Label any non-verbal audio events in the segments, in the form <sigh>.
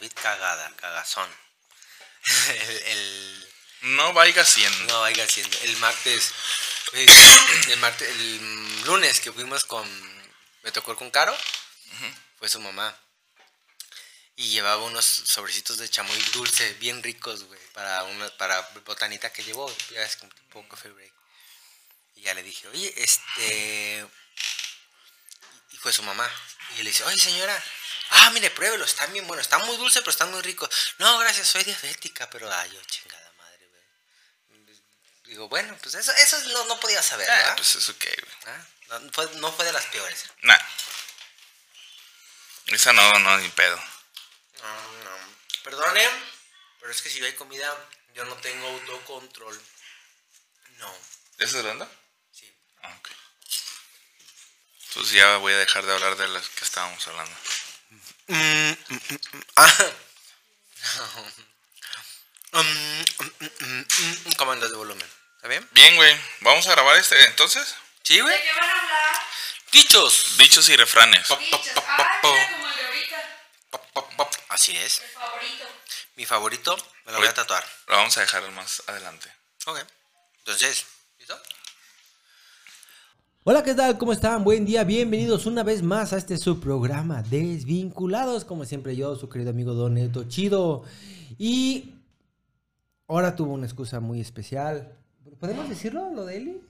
David cagada, cagazón. <laughs> el, el- No vaya siendo. no vaya siendo. El martes, el martes, el lunes que fuimos con, me tocó con Caro, fue su mamá. Y llevaba unos sobrecitos de chamoy dulce, bien ricos, güey, para una, para botanita que llevó, ya es como tipo coffee break. Y ya le dije, oye, este... Y fue su mamá. Y le dice, oye, señora, ah, mire, pruébelo, están bien buenos, están muy dulces, pero están muy ricos. No, gracias, soy diabética, pero, ay, yo, chingada madre, güey. Digo, bueno, pues eso, eso no, no podía saber, Ah, ¿verdad? pues eso qué, güey. Ah, No, fue, no fue de las peores. Nah. Esa no, no, ni pedo. No, no. Perdone, pero es que si hay comida, yo no tengo autocontrol. No, ¿Esa es ronda? sí. Ah, ok. Entonces ya voy a dejar de hablar de las que estábamos hablando. Mm, mm. Ah. Mm, mm, mm, mm. ¿Cómo andas de volumen? ¿Está bien? Bien, güey. ¿Vamos a grabar este entonces? ¿Sí, güey? ¿De qué van a hablar? Dichos. Dichos y refranes. Dichos. Ah, mira como el de ahorita. Pop, pop, pop. Así es. El favorito. Mi favorito me lo voy a tatuar. Lo vamos a dejar más adelante. Ok. Entonces, ¿listo? Hola, ¿qué tal? ¿Cómo están? Buen día, bienvenidos una vez más a este subprograma Desvinculados. Como siempre yo, su querido amigo Don Neto Chido. Y ahora tuvo una excusa muy especial. ¿Podemos decirlo, lo de Eli?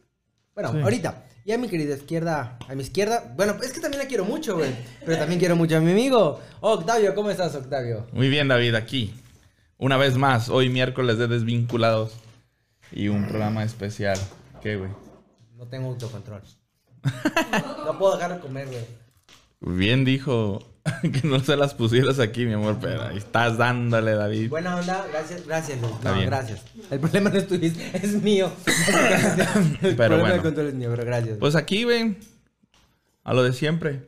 Bueno, ahorita. Y a mi querida izquierda, a mi izquierda, bueno, es que también la quiero mucho, güey. Pero también quiero mucho a mi amigo. Octavio, ¿cómo estás, Octavio? Muy bien, David, aquí. Una vez más, hoy miércoles de Desvinculados. Y un programa especial. ¿Qué, güey? No tengo autocontrol. No puedo dejar de comer, güey. Bien dijo <laughs> que no se las pusieras aquí, mi amor, pero ahí estás dándole, David. Buena onda, gracias, gracias, Luis. No, gracias. El problema no es tuyo, es mío. <laughs> El Pero problema bueno. del control es mío, pero gracias. Pues aquí, güey. A lo de siempre.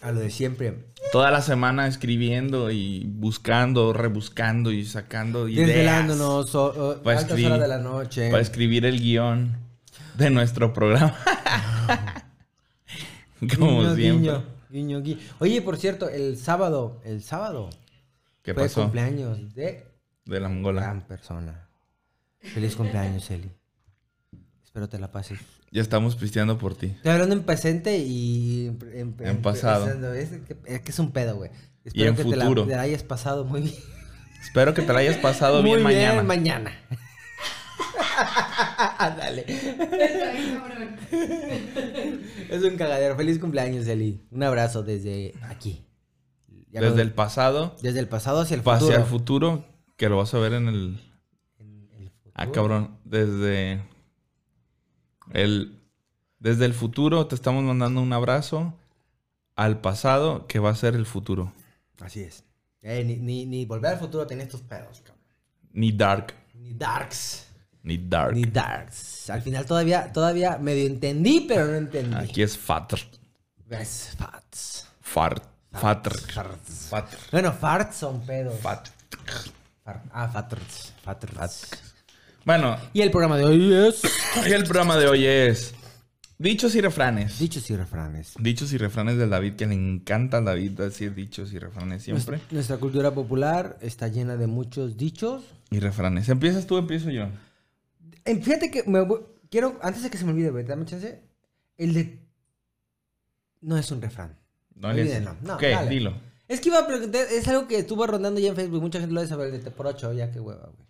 a lo de siempre. Toda la semana escribiendo y buscando, rebuscando y sacando ideas. Desvelándonos, o, o, Para altas escribir- horas de la noche. Para escribir el guion de nuestro programa. <laughs> Como Guiño, siempre. guiño, guiño, guiño. Oye, por cierto, el sábado, el sábado ¿Qué fue pasó? cumpleaños de De la mongola. gran persona. Feliz cumpleaños, Eli. Espero te la pases. Ya estamos pisteando por ti. Estoy hablando en presente y en, En pasado. Es, que, es que es un pedo, güey. Y Espero en que te la, futuro. te la hayas pasado muy bien. Espero que te la hayas pasado <laughs> Muy bien mañana. mañana. <laughs> Dale. Es un cagadero. Feliz cumpleaños, Eli. Un abrazo desde aquí. Ya Desde el pasado desde el pasado hacia el hacia futuro. el futuro, que lo vas a ver en el... En el futuro. Ah, cabrón. Desde el... Desde el futuro te estamos mandando un abrazo al pasado, que va a ser el futuro. Así es. Eh, ni, ni, ni volver al futuro tenía estos pedos, cabrón. Ni dark. Ni darks. Ni dark. Ni darks. Al final todavía, todavía medio entendí, pero no entendí. Aquí es fatr. Es fats. Fart. Fatr. Fatr. Bueno, farts son pedos. Fatr. Far- ah, fatrts. Fatrts. Bueno, Y el programa de hoy es... y el programa de hoy es... Dichos y refranes. Dichos y refranes. Dichos y refranes del David, que le encanta al David decir dichos y refranes siempre. Nuestra, nuestra cultura popular está llena de muchos dichos. Y refranes. ¿Empiezas tú o empiezo yo? Fíjate que me voy- quiero, antes de que se me olvide, güey, dame chance. El de... No es un refrán. No, Olvídenlo. No, dale. Dilo. Es que iba a preguntar, es algo que estuvo rondando ya en Facebook. Mucha gente lo debe saber, el de T por 8, ya qué hueva, güey.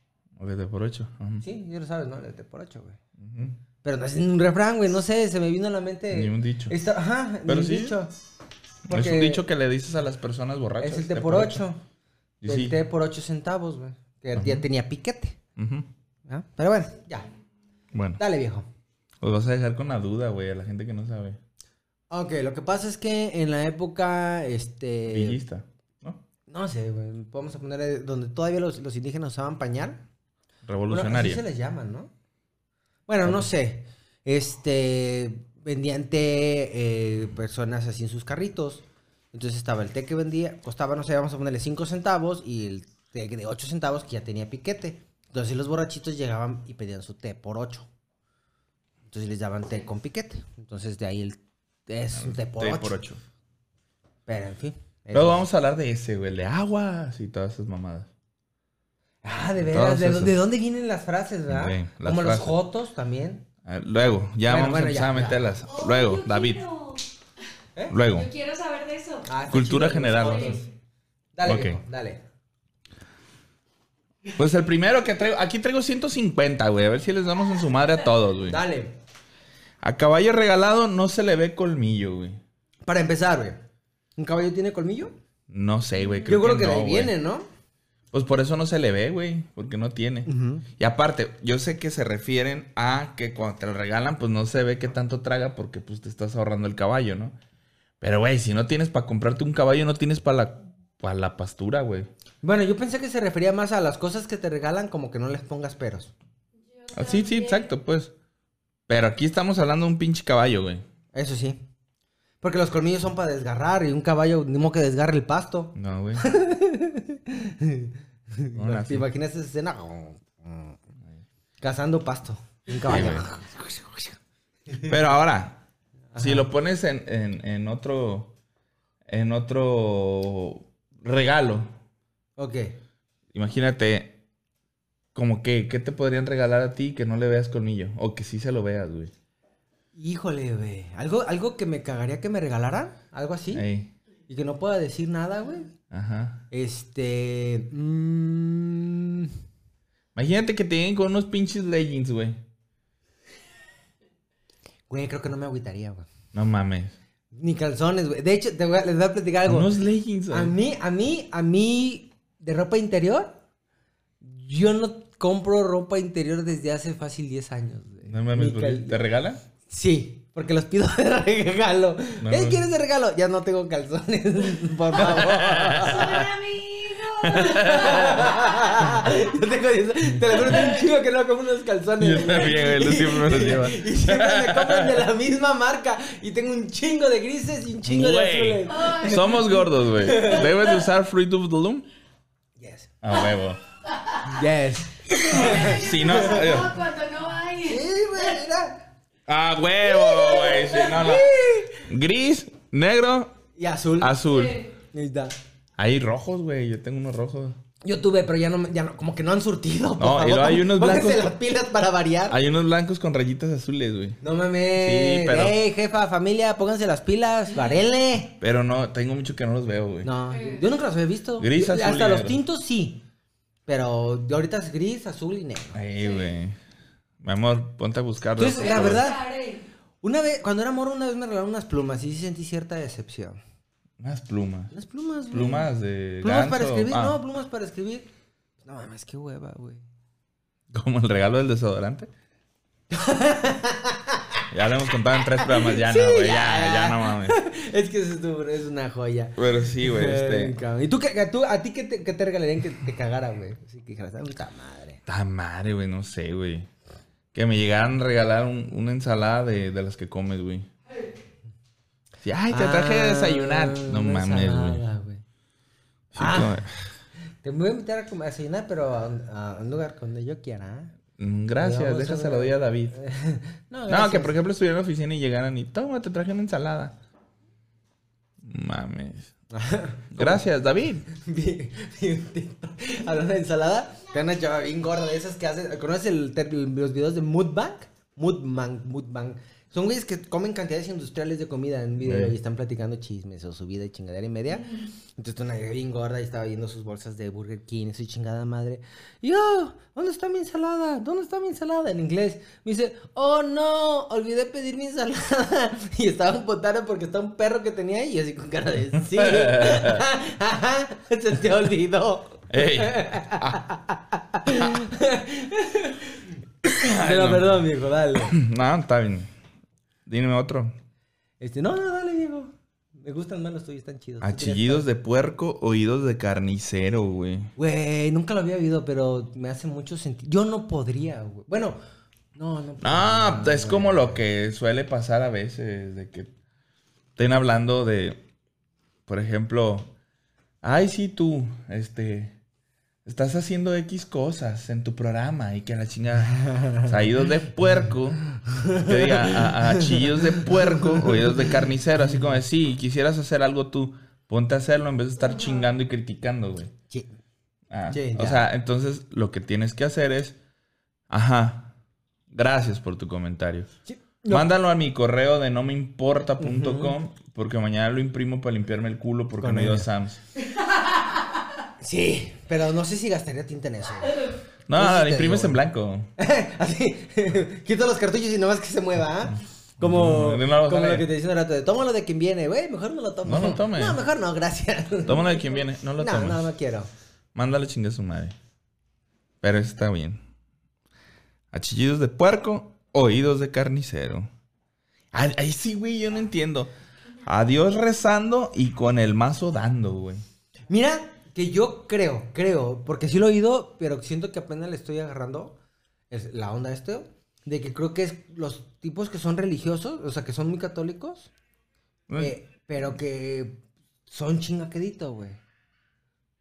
O de por ocho. Ajá. Sí, ya lo sabes, ¿no? El de T por 8, güey. Pero no es un refrán, güey, no sé, se me vino a la mente. Ni un dicho. Ajá, Pero ni un sí. dicho. Es un dicho que le dices a las personas borrachas. Es el T por 8. Y El. T por 8 centavos, güey. Que ya tenía piquete. ¿Ah? Pero bueno, ya. Bueno, Dale, viejo. os vas a dejar con la duda, güey, a la gente que no sabe. Ok, lo que pasa es que en la época, este... Villista, ¿no? No sé, güey. Vamos a poner eh, donde todavía los, los indígenas usaban pañal. Bueno, Revolucionaria. así se les llaman, ¿no? Bueno, no sé. Este, vendían té eh, personas así en sus carritos. Entonces estaba el té que vendía, costaba, no sé, vamos a ponerle 5 centavos y el té de 8 centavos que ya tenía piquete. Entonces los borrachitos llegaban y pedían su té por 8. Entonces les daban té con piquete. Entonces de ahí el té es un té por Té 8. por ocho. Pero en fin, Luego vamos a hablar de ese, güey, el de aguas y todas esas mamadas. Ah, de veras. ¿De, dónde vienen las frases, verdad? Sí, las Como frases. los jotos también. Ah, Luego, ya Bueno, vamos bueno, a empezar ya, a meterlas. Luego, Yo David. quiero- Luego. Yo quiero saber de eso. Ah, Cultura chido, general. Dale, viejo, dale. Pues el primero que traigo, aquí traigo 150, güey. A ver si les damos en su madre a todos, güey. Dale. A caballo regalado no se le ve colmillo, güey. Para empezar, güey. ¿Un caballo tiene colmillo? No sé, güey. Yo creo que, no, de ahí güey. viene, ¿no? Pues por eso no se le ve, güey. Porque no tiene. Y aparte, yo sé que se refieren a que cuando te lo regalan, pues no se ve qué tanto traga porque pues te estás ahorrando el caballo, ¿no? Pero, güey, si no tienes para comprarte un caballo, no tienes para la, pa' la pastura, güey. Bueno, yo pensé que se refería más a las cosas que te regalan como que no les pongas peros. Ah, sí, sí, exacto, pues. Pero aquí estamos hablando de un pinche caballo, güey. Eso sí. Porque los colmillos son para desgarrar y un caballo ni modo que desgarre el pasto. No, güey. <laughs> No, ¿Te imaginas esa escena? Cazando pasto. Un caballo. Pero ahora, si lo pones en, en, en otro. En otro regalo. ok. Imagínate. Como que, ¿qué te podrían regalar a ti que no le veas colmillo? O que sí se lo veas, güey. Híjole, güey. ¿Algo, ¿Algo que me cagaría que me regalaran? ¿Algo así? Ey, Y que no pueda decir nada, güey. Ajá. Este. mm, Imagínate que te lleguen con unos pinches leggings, güey. güey, creo que no me agüitaría, güey. No mames. Ni calzones, güey. De hecho, te voy a- les voy a platicar algo. Unos leggings, A mí, a mí, a mí, de ropa interior, yo no compro ropa interior desde hace fácil 10 años. güey. No mames, ¿te regalan? Sí, porque los pido de <laughs> regalo. No, ¿Qué no. quieres de regalo? Ya no tengo calzones, <laughs> por favor. <laughs> Yo tengo 10 Te lo juro, tengo un chico que no compro unos calzones. Yo también, güey. Lo siempre me los lleva. <laughs> Y siempre me compran de la misma marca. Y tengo un chingo de grises y un chingo de Güey. azules. Ay, Somos gordos, güey. ¿Debes de usar Fruit of the Loom? Yes. A huevo. Yes. <laughs> Si no... eh, no, cuando no hay. Sí, güey, mira. A huevo, güey. Si no, no. Gris, negro, Y azul. azul. Ahí está. Hay rojos, güey. Yo tengo unos rojos. Yo tuve, pero ya no, ya no, como que no han surtido. Por No, y favor, luego hay unos <laughs> pónganse blancos las pilas para variar. Hay unos blancos con rayitas azules, güey. No mames. Sí, pero- Ey, jefa, familia, pónganse las pilas, varenle. Pero no, tengo mucho que no los veo, güey. No, yo nunca los había visto. Gris, Yo- azul Hasta y los negro. tintos sí. Pero ahorita es gris, azul y negro. Ay, güey. Mi amor, ponte a buscarlos. Entonces, la verdad-. Una vez, cuando era morro, una vez me regalaron unas plumas y sí sentí cierta decepción. Unas plumas. Unas plumas, güey. Plumas de Plumas ganso. para escribir, Ah, no, plumas para escribir. No mames, qué hueva, güey. Como el regalo del desodorante. <laughs> ya lo hemos contado en tres programas. Ya no, güey. Ya, ya no mames. <laughs> es que eso es, una joya. Pero sí, güey. Este. ¿Y tú, tú a ti qué te, qué te regalarían que te cagara, güey? Así que dijeras, "Ah, puta madre. Ta madre, güey. No sé, güey. Que me llegaran a regalar un- una ensalada de, de las que comes, güey. Sí, ay, te traje a desayunar. Ah, No mames, güey. Sí, Ah. <laughs> Te voy a invitar a, comer- a desayunar, pero a, un- a un lugar donde yo quiera. Mm, Gracias, a déjaselo doy a David. <laughs> No, que por ejemplo estuviera en la oficina y llegaran y toma, te traje una ensalada. Mames. <laughs> Gracias, David. Hablando de ensalada, que una chava bien gorda de esas que hacen. ¿Conoces el los videos de Moodbang? Moodbang, Moodbang. Son güeyes que comen cantidades industriales de comida en video Sí. y están platicando chismes o su vida y chingadera y media. Entonces una bien gorda y estaba viendo sus bolsas de Burger King, su chingada madre. Yo, ¿dónde está mi ensalada? ¿Dónde está mi ensalada? En inglés. Me dice, oh no, olvidé pedir mi ensalada. <laughs> Y estaba empotado porque está un perro que tenía ahí y así con cara de sí. <laughs> Se te olvidó. Ey. <laughs> Pero no. perdón, viejo, dale. <clears throat> No, está bien. Dime otro. Este, no, no, dale, viejo. Me gustan más los tuyos, están chidos. Achillidos de puerco, oídos de carnicero, güey. Güey, nunca lo había oído, pero me hace mucho sentido. Yo no podría, güey. Bueno, no, no. Ah, podría, es como lo que suele pasar a veces, de que estén hablando de, por ejemplo, ay, sí, tú, este, estás haciendo X cosas en tu programa y que la chingada, <laughs> o sea, oídos de puerco, que diga, a, a chillos de puerco, oídos de carnicero, así como de, sí, quisieras hacer algo tú, Ponte a hacerlo en vez de estar chingando y criticando, güey. Sí. Ah, Sí, o sea, entonces lo que tienes que hacer es, ajá, gracias por tu comentario. Sí. No. Mándalo a mi correo de no me importa.com porque mañana lo imprimo para limpiarme el culo porque Con no he ido a. Sam's. <laughs> Sí, pero no sé si gastaría tinta en eso. No, imprimes en blanco. <laughs> Así, <laughs> quito los cartuchos y nomás que se mueva, ¿ah? Como, Mm, como bajada. lo que te un rato de tómalo de quien viene, güey, mejor no lo tomes. No lo tomes. No, mejor no, gracias. Tómalo de quien viene, no lo no, tomes. no, no quiero. Mándale chingue a su madre. Pero está bien. Achillidos de puerco, oídos de carnicero. Ahí sí, güey, yo no entiendo. Adiós rezando y con el mazo dando, güey. Mira, que yo creo, creo, porque sí lo he oído, pero siento que apenas le estoy agarrando es la onda esto, de que creo que es los tipos que son religiosos, o sea, que son muy católicos, eh, pero que son chingaquedito, güey.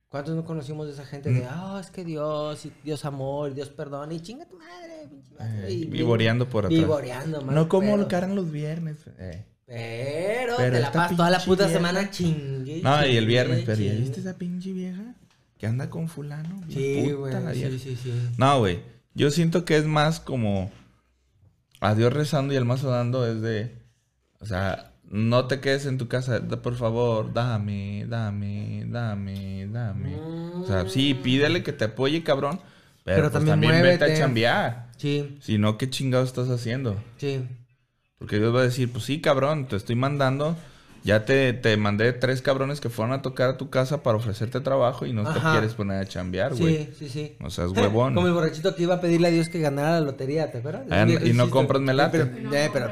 ¿Cuántos no conocimos de esa gente Mm. de, ah, es que Dios, y Dios amor, Dios perdona, y chinga tu madre, pinche madre", Eh, y vivoreando por atrás. Vivoreando, mal No como lo caran los viernes. eh. Pero, Pero te la pasas toda la puta vieja- semana chingue. No, y el chingue, viernes, pero ¿ya chingue. viste esa pinche vieja? Que anda con fulano. Sí, güey, sí, sí, sí. No, güey. Yo siento que es más como a Dios rezando y el mazo dando es de. O sea, no te quedes en tu casa. Por favor, dame, dame, dame, dame. O sea, sí, pídele que te apoye, cabrón. Pero, Pero pues también también, vete a chambear. Sí, Si no, ¿qué chingados estás haciendo? sí. Porque Dios va a decir, pues sí, cabrón, te estoy mandando. Ya te, te mandé tres cabrones que fueron a tocar a tu casa para ofrecerte trabajo y no te quieres poner a chambear, güey. Sí, sí, sí. O sea, es huevón. <laughs> Como el borrachito que iba a pedirle a Dios que ganara la lotería, ¿te acuerdas? Ah, y no chiste. compras melate. Sí, Pero, eh, pero-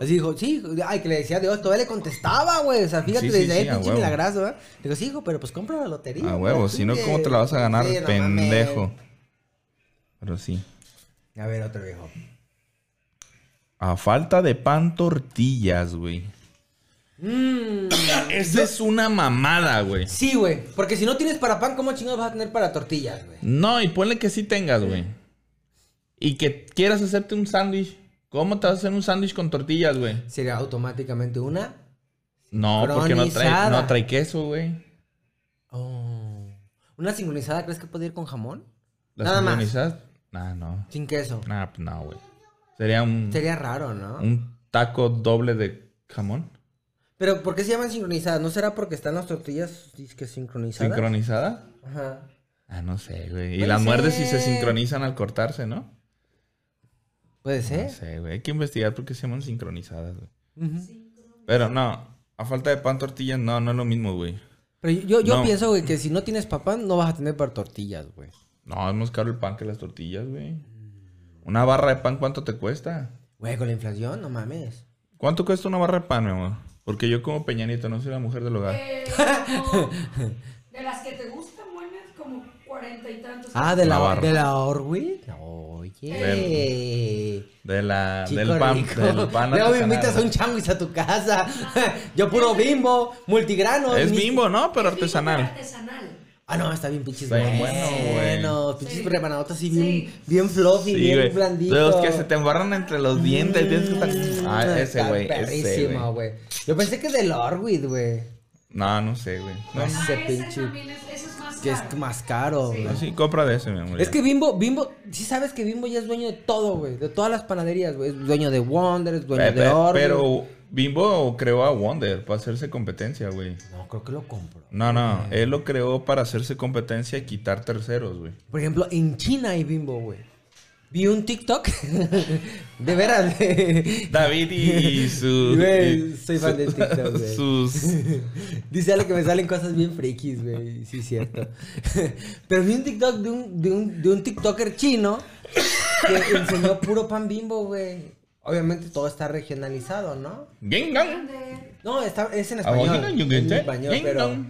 así dijo, sí, ay, que le decía a Dios, todavía le contestaba, güey. O sea, fíjate, Sí, sí, desde ahí sí, a pinche ¿eh? Digo, sí, hijo, pero pues compra la lotería. A huevo, si no, chingue". ¿cómo te la vas a ganar, no pendejo? Pero sí. A ver, otro viejo. A falta de pan, tortillas, güey. Mmm. <coughs> Esa es una mamada, güey. Sí, güey. Porque si no tienes para pan, ¿cómo chingados vas a tener para tortillas, güey? No, y ponle que sí tengas, güey. Y que quieras hacerte un sándwich. ¿Cómo te vas a hacer un sándwich con tortillas, güey? Sería automáticamente una. No, porque no trae, no trae queso, güey. Oh. ¿Una sincronizada crees que puede ir con jamón? ¿Las Nada más. Nah, no. Sin queso. Nah, pues no, güey. Sería un, Sería raro, ¿no? un taco doble de jamón. Pero ¿por qué se llaman sincronizadas? ¿No será porque están las tortillas que sincronizadas? ¿Sincronizada? Ajá. Ah, no sé, güey. Y Puede las muerdes y se sincronizan al cortarse, ¿no? Puede No ser. sé, güey. Hay que investigar por qué se llaman sincronizadas, güey. Ujú. Pero no, a falta de pan, tortillas, no, no es lo mismo, güey. Pero yo, yo No. pienso, güey, que si no tienes papá, no vas a tener para tortillas, güey. No, es más caro el pan que las tortillas, güey. Una barra de pan, ¿cuánto te cuesta? Güey, con la inflación, no mames. ¿Cuánto cuesta una barra de pan, mi amor? Porque yo como Peñanito no soy la mujer del hogar. Eh, como de las que te gustan, buenas, como cuarenta y tantos. Ah, de la, barra. de la Orwell. Oye. De la, Chico del pan, rico. del pan Luego me artesanal. invitas a un changuis a tu casa. <laughs> Yo puro bimbo, multigrano. Es mi- bimbo, ¿no? Pero Es tipo artesanal. Ah, no, está bien pinches Está bien bueno, bueno. Pinches Sí. rebanadotas así Sí. bien, bien fluffy, Sí, bien güey. blandito. De los que se te embarran entre los dientes. Tienes que estar... Ah, Mm, ese, está güey. Ese, perrísimo, güey. Yo pensé que del Orwid, güey. No, no sé, güey. No, No Ah, sé, ese pinche. ese Que es más caro, Sí. güey. sí, compra de ese, mi amor. Es ya. que Bimbo, Bimbo, sí sabes que Bimbo ya es dueño de todo, güey. De todas las panaderías, güey. Es dueño de Wonder, es dueño Pe- de Orwell. Pero Bimbo creó a Wonder para hacerse competencia, güey. No, creo que lo compro. No, no, él lo creó para hacerse competencia y quitar terceros, güey. Por ejemplo, en China hay Bimbo, güey. Vi un TikTok. <laughs> de veras, David y <laughs> su... Güey, soy fan su- de TikTok, güey. <laughs> Sus... Dice Ale que me salen cosas bien frikis, güey. Sí, es cierto. Pero vi un TikTok de un, de un, de un TikToker chino que enseñó puro pan bimbo, güey. Obviamente todo está regionalizado, ¿no? Gengang. No, está, es en español. es en español, pero.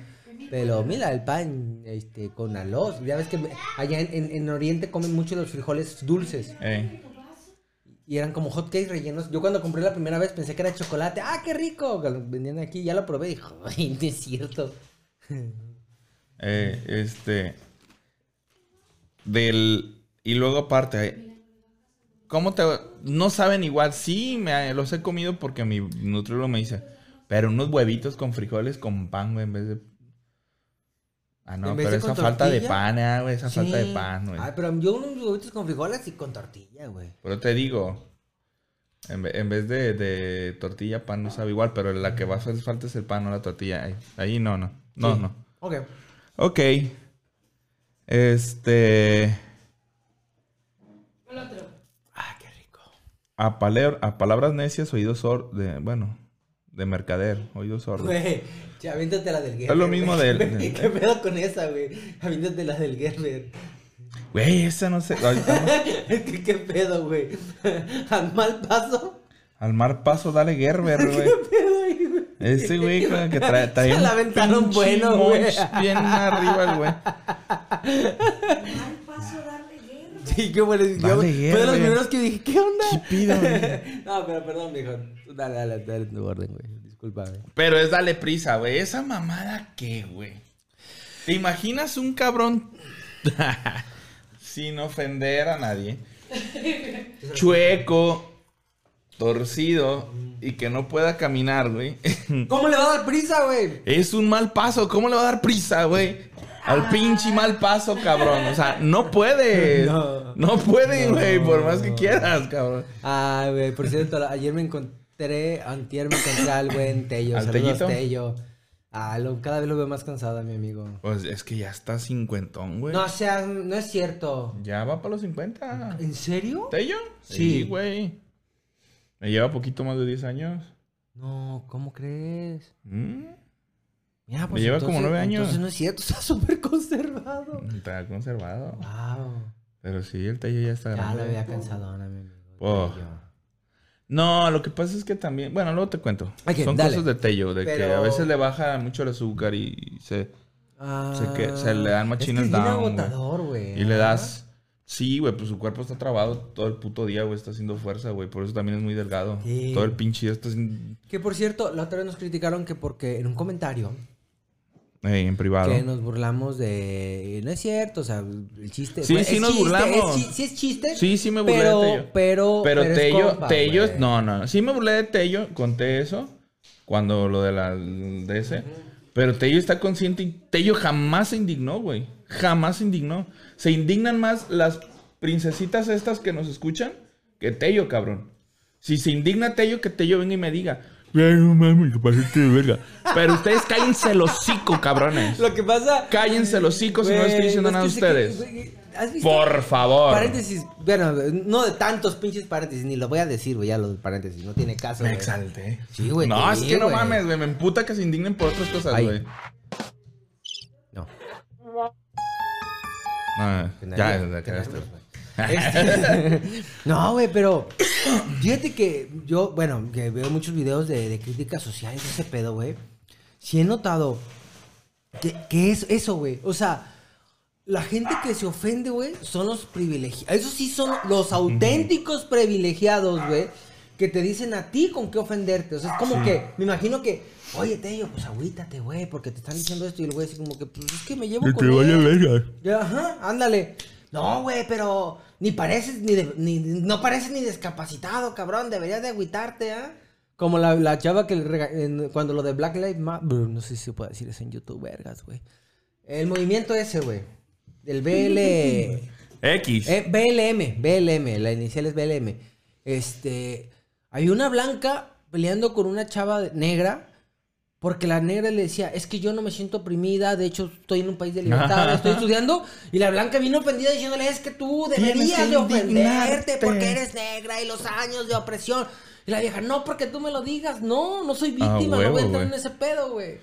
Pero mira, el pan este, con arroz. Ya ves que allá en, en- en Oriente comen mucho los frijoles dulces. Y eran como hotcakes rellenos. Yo cuando compré la primera vez pensé que era chocolate. ¡Ah, qué rico! Vendían aquí. Ya lo probé y dije, <laughs> ¡ay, no es cierto! <laughs> eh, este... Del... Y luego aparte... eh, ¿Cómo te...? No saben igual. Sí, me, los he comido porque mi nutriólogo me dice... Pero unos huevitos con frijoles con pan, güey, en vez de. Ah, no, pero esa falta de pan, ah, güey, esa falta de pan, güey. Ay, pero yo unos huevitos con frijoles y con tortilla, güey. Pero te digo, en, en vez de, de tortilla, pan no sabe igual, pero la que va a hacer falta es el pan, no la tortilla. Ahí, ahí no, no. No, Sí. no. Ok. Ok. Este. El otro. Ah, qué rico. A, paler- a palabras necias, oídos sordos. De, bueno, de mercader, oídos sordos. Güey, aviéntate la del Gerber. Es lo mismo güey. del- Güey, <laughs> ¿Qué pedo con esa, güey? Aviéntate la del Gerber. Güey, esa no sé. <laughs> ¿Qué, qué pedo, güey? <laughs> Al mal paso. Al mar paso, dale Gerber, güey. pedo ahí, güey? Ese güey con el que trae, trae Se la aventaron bueno, güey. Bien arriba el güey. Mal paso guerra. <laughs> Sí, qué bueno. Yo, Dale, fue de los primeros que dije, ¿qué onda? ¿Qué pido, güey? <laughs> no, pero perdón, mijo. Dale, dale, dale tu orden, güey. Discúlpame. Pero es dale prisa, güey. Esa mamada, ¿qué, güey? ¿Te imaginas un cabrón <laughs> sin ofender a nadie? Chueco, torcido y que no pueda caminar, güey. ¿Cómo le va a dar prisa, güey? Es un mal paso. ¿Cómo le va a dar prisa, güey? Al pinche mal paso, cabrón. O sea, no puede. <laughs> No. No, puede, güey. Por más que quieras, cabrón. Ay, güey, por cierto, ayer me encontré, antier me encontré al buen Tello. ¿Al Saludos, Tellito? Tello. Ah, lo- cada vez lo veo más cansado, mi amigo. Pues es que ya está cincuentón, güey. No, o sea, no es cierto. Ya va para los 50. ¿En serio? ¿Tello? Sí. Sí, güey. Me lleva poquito más de 10 años. No, ¿cómo crees? Mm, Mira, Me lleva como nueve años. Entonces no es cierto, <laughs> está súper conservado. Está conservado. Wow. Pero sí, el Tello ya está Ya grande. lo veía cansadona, mi amigo. Oh. No, lo que pasa es que también... Bueno, luego te cuento. Son dale. cosas de Tello. De que a veces le baja mucho el azúcar y se... Ah, Se que- se le dan machines es que es bien down, agotador, güey. Y le das... Sí, güey, pues su cuerpo está trabado todo el puto día, güey. Está haciendo fuerza, güey. Por eso también es muy delgado. Sí. Todo el pinche día está haciendo... Que por cierto, la otra vez nos criticaron que porque en un comentario en privado. que nos burlamos de. No es cierto, o sea, el chiste. Sí, bueno, sí nos chiste, burlamos. es chi- sí, es chiste. Sí, sí me burlé pero, de Tello. Pero, Pero, Tello, compa, Tello, no, no. Sí me burlé de Tello, conté eso. Cuando lo de la de ese. Pero Tello está consciente y Tello jamás se indignó, güey. Jamás se indignó. Se indignan más las princesitas estas que nos escuchan que Tello, cabrón. Si se indigna Tello, que Tello venga y me diga. No mames, que pasaste de verga. Pero ustedes cállense el hocico, cabrones. Lo que pasa. Cállense el hocico si no estoy diciendo nada a ustedes. güey, ¿Has visto? Por favor. Paréntesis, bueno, no de tantos pinches paréntesis, ni lo voy a decir, güey, ya los paréntesis, no tiene caso. Me güey. exalté. Sí, güey. No, es que no güey. mames, güey. Me emputa que se indignen por otras cosas, Ay. güey. No. Ah, ya, ya, ya, ya. Este- <laughs> no, güey, pero fíjate que yo, bueno, que veo muchos videos de, de críticas sociales, ese pedo, güey. Sí he notado que, que es eso, güey. O sea, la gente que se ofende, güey, son los privilegiados. Esos sí son los auténticos privilegiados, güey. Que te dicen a ti con qué ofenderte. O sea, es como que, me imagino que, oye, Tello, pues agüítate, güey, porque te están diciendo esto. Y el güey así como que, pues es que me llevo con él. verga. Ajá, ándale. No, güey, pero ni pareces ni, de- ni no pareces ni discapacitado, cabrón. Deberías de agüitarte, ¿ah? Como la, la chava que le rega- en- cuando lo de Black Lives Matter, no sé si se puede decir eso en YouTube, vergas, güey. El movimiento ese, güey. Del BL X. eh, BLM, BLM, la inicial es BLM. Este, hay una blanca peleando con una chava negra porque la negra le decía, es que yo no me siento oprimida, de hecho estoy en un país de <laughs> libertad, estoy estudiando, y la blanca vino ofendida diciéndole, es que tú deberías de ofenderte indignarte". porque eres negra y los años de opresión. Y la vieja, no, porque tú me lo digas, no, no soy víctima, no huevo, voy a entrar güey. en ese pedo, güey.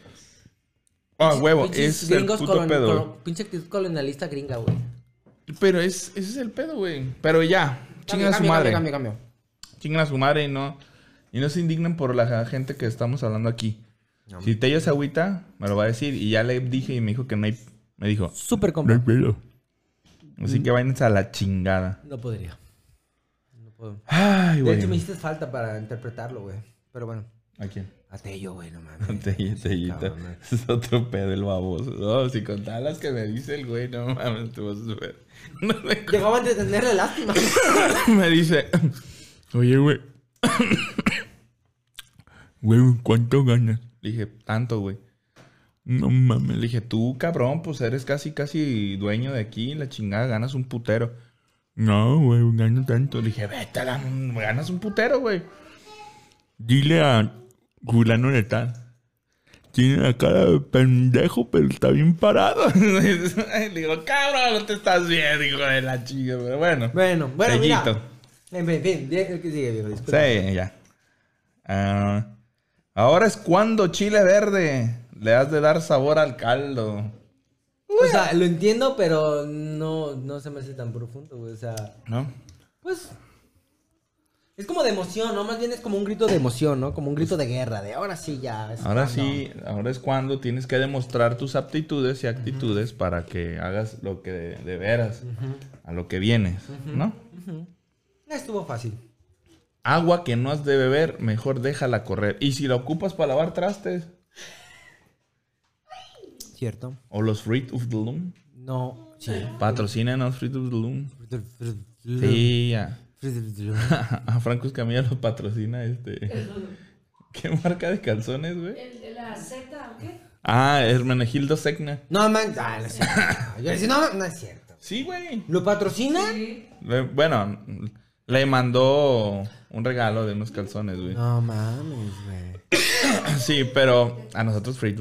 Ah, huevo, es el gringos puto colon- pedo. colon- pinche actitud colonialista gringa, güey. Pero es, ese es el pedo, güey. Pero ya, chingan a su madre. cambio, cambio, cambio. Chingan a su madre y no, y no se indignen por la gente que estamos hablando aquí. Si Tello se agüita, me lo va a decir. Y ya le dije y me dijo que no hay. Me dijo, Súper no hay compa. pedo. Así que váyanse a la chingada. No podría. No puedo. Ay, De güey. hecho, me hiciste falta para interpretarlo, güey. Pero bueno. ¿A quién? A Tello, güey, no <laughs> mames. Tello, Tellito. Cabrón, güey. <laughs> Es otro pedo el baboso. No, si con todas las que me dice el güey, no mames, tú vas a ver. <laughs> No me, de tenerle lástima. me dice, oye, güey. <coughs> güey, ¿cuánto ganas? Le dije, tanto, güey. No mames, le dije, tú, cabrón, pues eres casi, casi dueño de aquí, la chingada, ganas un putero. No, güey, gano tanto. Le dije, vete, la- ganas un putero, güey. Dile a Julano de tal. Tiene la cara de pendejo, pero está bien parado. <laughs> Le digo, cabrón, no te estás bien, hijo de la chica. Pero bueno. Bueno, bueno, mira. Sellito. En fin, en fin, ¿qué sigue, viejo? Disculpa. Sí, ya. Ah, ahora es cuando chile verde. Le has de dar sabor al caldo. O sea, lo entiendo, pero no, no se me hace tan profundo, güey. O sea, ¿No? pues. Es como de emoción, ¿no? Más bien es como un grito de emoción, ¿no? Como un grito de guerra, de ahora sí ya. es Ahora cuando". sí, ahora es cuando tienes que demostrar tus aptitudes y actitudes para que hagas lo que de, de veras, a lo que vienes, ¿no? Estuvo fácil. Agua que no has de beber, mejor déjala correr. Y si la ocupas para lavar trastes, ¿Cierto? o los Fruit of the Loom, No, sí. patrocinan los Fruit of the Loom. Sí, ya. <laughs> A Franco Escamilla lo patrocina este. ¿Qué marca de calzones, güey? La Z, ¿o qué? Ah, Hermenegildo Secna. No, man. Ah, no es cierto. <laughs> Yo decía, no, no es cierto. Sí, güey. ¿Lo patrocina? Le- Bueno, le mandó un regalo de unos calzones, güey. No mames, güey. <coughs> Sí, pero a nosotros Free.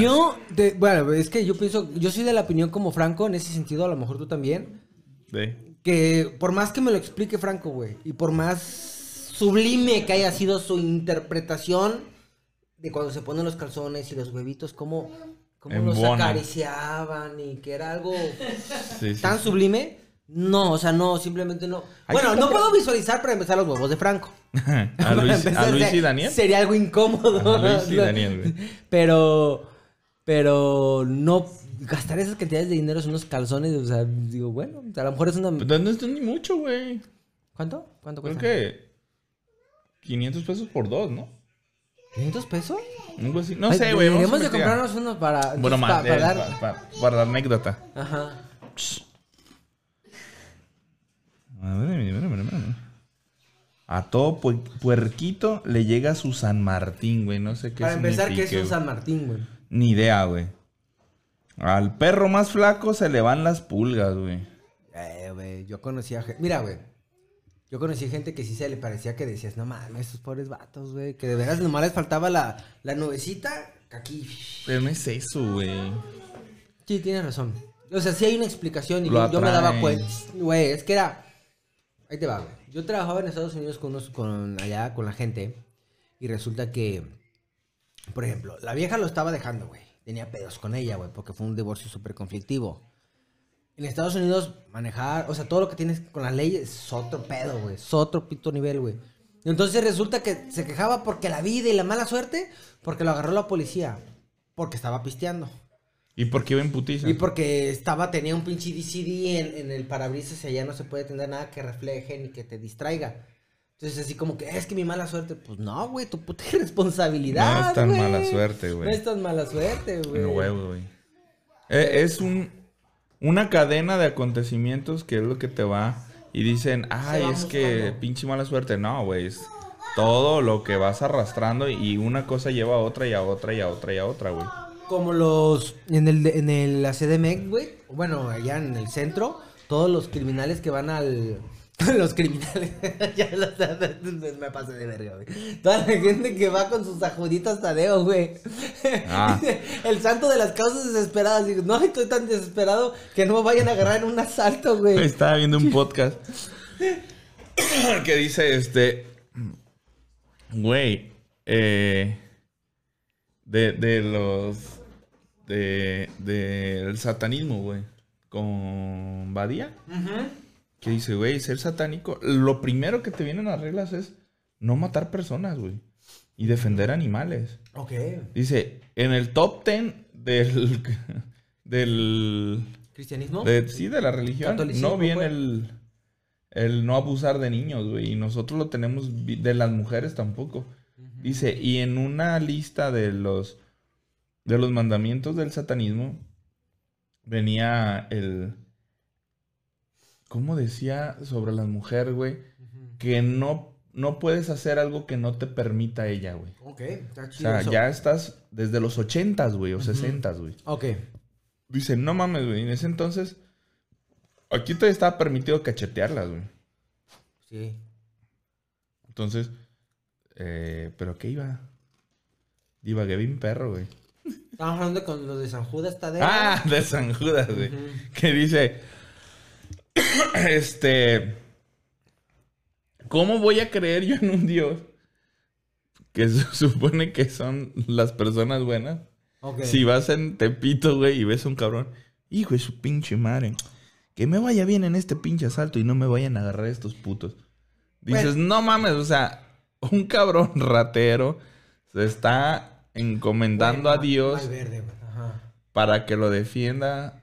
Yo, de- bueno, es que yo pienso, yo soy de la opinión como Franco en ese sentido, a lo mejor tú también, De- que por más que me lo explique Franco, güey, y por más sublime que haya sido su interpretación de cuando se ponen los calzones y los huevitos, cómo, cómo los acariciaban y que era algo sí, sí. tan sublime, no, o sea, no, simplemente no. Bueno, no puedo visualizar para empezar los huevos de Franco. <laughs> <laughs> a Para Luis, empezar, a Luis y Daniel. Sería algo incómodo. A Luis y Daniel, güey. Pero, pero no gastar esas cantidades de dinero en unos calzones, o sea, digo, bueno, a lo mejor es una... Pero no es ni mucho, güey. ¿Cuánto? ¿Cuánto Creo cuesta? que 500 pesos por dos, ¿no? ¿500 pesos? Algo así. No Ay, sé, güey. Deberíamos de comprarnos unos para... Bueno, más, para eh, dar... pa- pa- para la anécdota. Ajá. A ver, mira, mira, mira, mira. A todo pu- puerquito le llega su San Martín, güey. No sé qué Para empezar, ¿qué es un. San Martín, güey? Ni idea, güey. Al perro más flaco se le van las pulgas, güey. Eh, güey, yo conocía gente... Mira, güey. Yo conocí gente que sí se le parecía que decías, no mames, esos pobres vatos, güey. Que de veras nomás les faltaba la, la nubecita aquí. Pero no es eso, güey. Sí, tienes razón. O sea, sí hay una explicación y yo, yo me daba cuenta. Güey, es que era. Ahí te va, güey. Yo trabajaba en Estados Unidos con unos, con allá, con la gente. Y resulta que, por ejemplo, la vieja lo estaba dejando, güey. Tenía pedos con ella, güey, porque fue un divorcio súper conflictivo. En Estados Unidos, manejar, o sea, todo lo que tienes con las leyes es otro pedo, güey. Es otro pito nivel, güey. Entonces resulta que se quejaba porque la vida y la mala suerte, porque lo agarró la policía. Porque estaba pisteando. ¿Y por qué iba en putiza? Y porque estaba, tenía un pinche DCD en, en el parabrisas y allá no se puede tener nada que refleje ni que te distraiga. Entonces así como que, es que mi mala suerte. Pues no, güey, tu puta <laughs> responsabilidad, No es tan güey. mala suerte, güey. No es tan mala suerte, güey. No, huevo, güey. Eh, es un, una cadena de acontecimientos que es lo que te va. Y dicen, ay, es que pinche mala suerte. No, güey. Es todo lo que vas arrastrando y una cosa lleva a otra y a otra y a otra y a otra, güey. Como los, en el, en el la CDMX, güey, bueno, allá en el centro, todos los criminales que van al... <laughs> Los criminales, <laughs> ya lo sabes, me pasé de verga, güey. Toda la gente que va con sus ajuditas Tadeo, güey. Ah. <laughs> El santo de las causas desesperadas. Digo, no, estoy tan desesperado que no me vayan a agarrar en un asalto, güey. Estaba viendo un podcast <coughs> que dice este. Güey. eh, de, de los. De. Del satanismo, güey. Con Badía. Que dice, güey, ser satánico. Lo primero que te vienen las reglas es no matar personas, güey. Y defender animales. Ok. Dice, en el top 10 del. <laughs> Del. ¿Cristianismo? De, sí, de la religión. No viene pues. el, el no abusar de niños, güey. Y nosotros lo tenemos de las mujeres tampoco. Dice, y en una lista de los de los mandamientos del satanismo venía el ¿cómo decía sobre las mujeres, güey? Que no no puedes hacer algo que no te permita ella, güey. Ok, está O chido sea, eso. ya estás desde los ochentas, güey, o sesentas, güey. Ok. Dice, no mames, güey. En ese entonces, aquí te estaba permitido cachetearlas, güey. Sí. Entonces, eh, ¿pero qué iba? Divagué bien perro, güey. Estamos hablando con los de San Judas Tadeo. Ah, de San Judas, güey. Que dice, este, ¿cómo voy a creer yo en un Dios que se <laughs> supone que son las personas buenas? Si vas en Tepito, güey, y ves a un cabrón, hijo de su pinche madre, que me vaya bien en este pinche asalto y no me vayan a agarrar estos putos. Dices, Bueno. no mames, o sea, un cabrón ratero se está encomendando a Dios verde. Ajá. para que lo defienda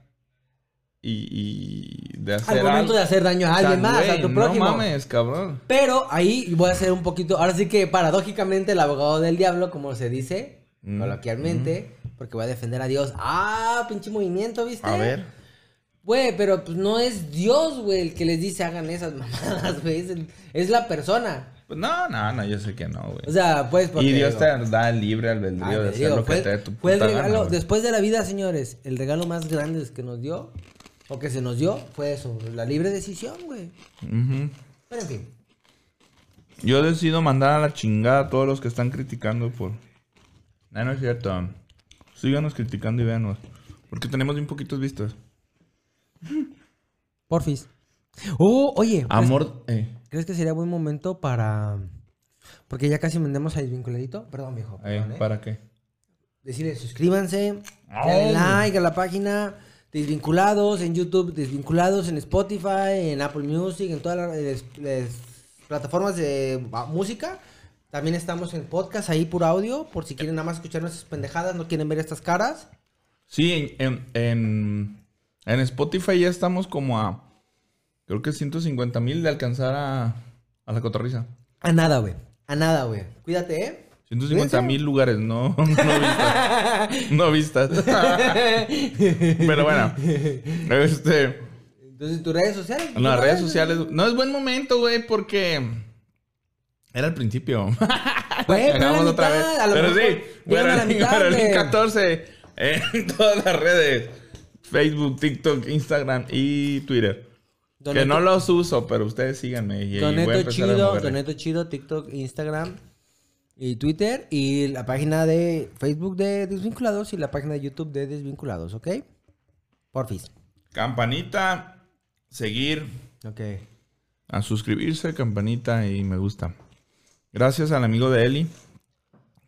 y, y de hacer Al momento algo. de hacer daño a alguien más, a tu prójimo. No mames, cabrón. Pero ahí voy a hacer un poquito. Ahora sí que paradójicamente el abogado del diablo, como se dice Mm, coloquialmente, porque voy a defender a Dios. Ah, pinche movimiento, ¿viste? A ver. Güey, pero pues no es Dios, güey, el que les dice hagan esas <laughs> mamadas, güey. Es, el- es la persona. Pues no, no, no, yo sé que no, güey. O sea, pues porque. y Dios te da libre albedrío de hacer lo que te dé tu el puta gana, regalo, después de la vida, señores, el regalo más grande que nos dio, o que se nos dio, fue eso, la libre decisión, güey. Pero en fin. Yo decido mandar a la chingada a todos los que están criticando por... No, no es cierto. Síganos criticando y véanos. Porque tenemos bien poquitos vistos. Porfis. Oh, oye. ¿crees- Amor... Eh, ¿Crees que sería buen momento para. Porque ya casi vendemos a Desvinculadito? Perdón, viejo. eh, perdón, ¿eh? ¿Para qué? Decirle suscríbanse, denle like a la página Desvinculados en YouTube, Desvinculados en Spotify, en Apple Music, en todas las, las- las plataformas de ah, música. También estamos en podcast ahí por audio, por si quieren nada más escuchar nuestras pendejadas, no quieren ver estas caras. Sí, en, en, en, en Spotify ya estamos como a... Creo que 150 mil de alcanzar a, a la cotorriza. A nada, güey. A nada, güey. Cuídate, ¿eh? 150 mil lugares, no, <laughs> no vistas. No vistas. <laughs> Pero bueno. Este... Entonces, tus redes sociales. En las redes sociales. No es buen momento, güey, porque. Era al principio. Güey, <laughs> pero otra vez. a lo Pero mejor sí, güey. 14 en todas las redes: Facebook, TikTok, Instagram y Twitter. Que no los uso, pero ustedes síganme. Y, y Doneto a Chido. Doneto Chido, TikTok, Instagram y Twitter. Y la página de Facebook de Desvinculados y la página de YouTube de Desvinculados, ¿ok? Porfis. Campanita, seguir, Ok. a suscribirse, campanita y me gusta. Gracias al amigo de Eli,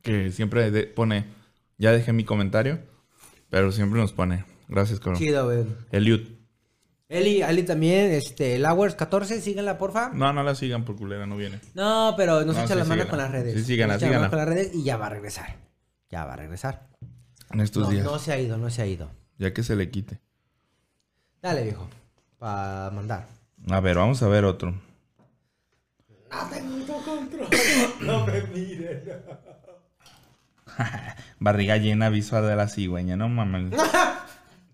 que siempre de- pone, ya dejé mi comentario, pero siempre nos pone. Gracias, cabrón. Chido, güey. Eliud. Eli, Ali también, este, Lowers14, síganla, porfa. No, no la sigan por culera, no viene. No, pero nos No, echa sí, la mano síganla. con las redes. Sí, síganla, Nos echa la mano con las redes y ya va a regresar. Ya va a regresar. En estos No, días. no se ha ido, no se ha ido. Ya que se le quite. Dale, viejo. Para mandar. A ver, vamos a ver otro. <coughs> <laughs> Barriga llena visual de la cigüeña, no mames. <laughs>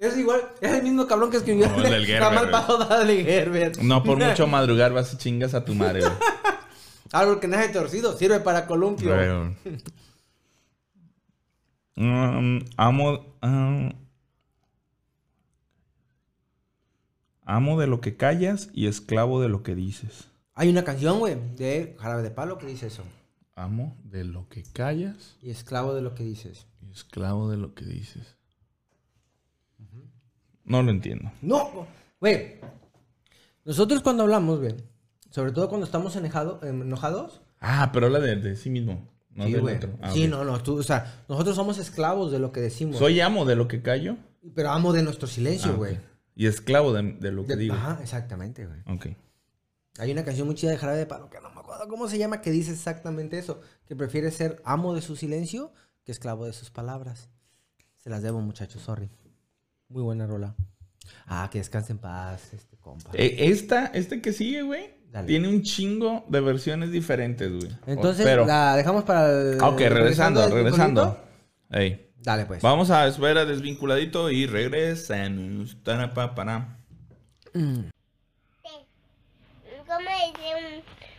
Es igual, es el mismo cabrón que escribió No, el del <laughs> Gerber, Dale Gerber. No por <laughs> mucho madrugar vas y chingas a tu madre, güey. <laughs> Árbol que nace torcido sirve para columpio. Mm, amo. amo de lo que callas y esclavo de lo que dices. Hay una canción, güey, de Jarabe de Palo que dice eso. Amo de lo que callas Y esclavo de lo que dices. y esclavo de lo que dices. No lo entiendo. No, güey. Nosotros cuando hablamos, güey, sobre todo cuando estamos enojado- enojados. Ah, pero habla de, de sí mismo, no sí, del güey. otro. Ah, sí, no, no. Tú, o sea, nosotros somos esclavos de lo que decimos. Soy amo de lo que callo Pero amo de nuestro Ah, silencio, ok. güey. y esclavo de, de lo que De- digo. Ajá, exactamente, güey. Ok. Hay una canción muy chida de Jarabe de Palo que no me acuerdo cómo se llama, que dice exactamente eso. Que prefiere ser amo de su silencio que esclavo de sus palabras. Se las debo, muchachos, sorry. Muy buena rola. Ah, que descanse en paz, este compa. Eh, Esta, este que sigue, güey, Dale. tiene un chingo de versiones diferentes, güey. Entonces, Pero, la dejamos para el... ah, ok, regresando, regresando. Ey. Dale, pues. Vamos a ver a desvinculadito y regresamos. Tarapapara. ¿Cómo dice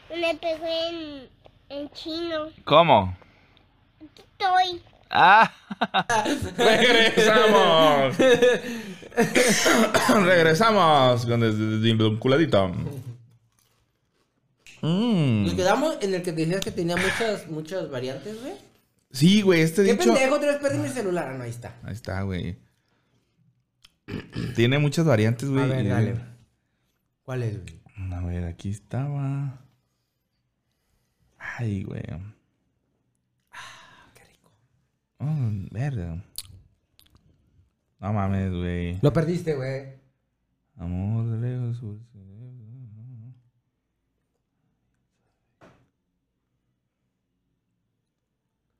un, pegó en, en chino. ¿Cómo? Estoy. ¡Ah! ¡Regresamos! <laughs> Regresamos con el culadito. Mm. Nos quedamos en el que decías que tenía muchas, muchas variantes, güey. Sí, güey, este ¿Qué dicho... pendejo? Otra vez perdí mi celular. Ah, no, ahí está. Ahí está, güey. <clears throat> Tiene muchas variantes, güey. A ver, dale. ¿Cuál es, güey? A ver, aquí estaba. Ay, güey. Oh, verga. No mames, güey. Lo perdiste, güey. Amor de lejos.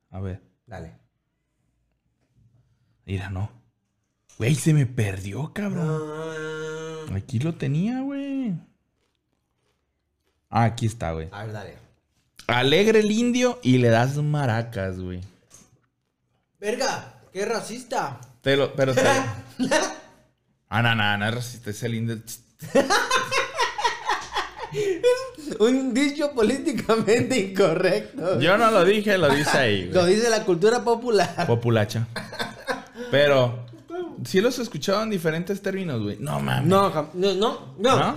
A ver. Dale. Mira, no. Güey, se me perdió, cabrón. Aquí lo tenía, güey. Ah, aquí está, güey. A ver, dale. Alegre el indio y le das maracas, güey. Verga, qué racista. Te lo, pero te... <laughs> ah, no, no, no es racista, es el indio. Un dicho políticamente incorrecto. Yo no lo dije, lo dice ahí, Lo güey. dice la cultura popular. Populacha. Pero, sí los he escuchado en diferentes términos, güey. No mames. No, no, no. ¿No?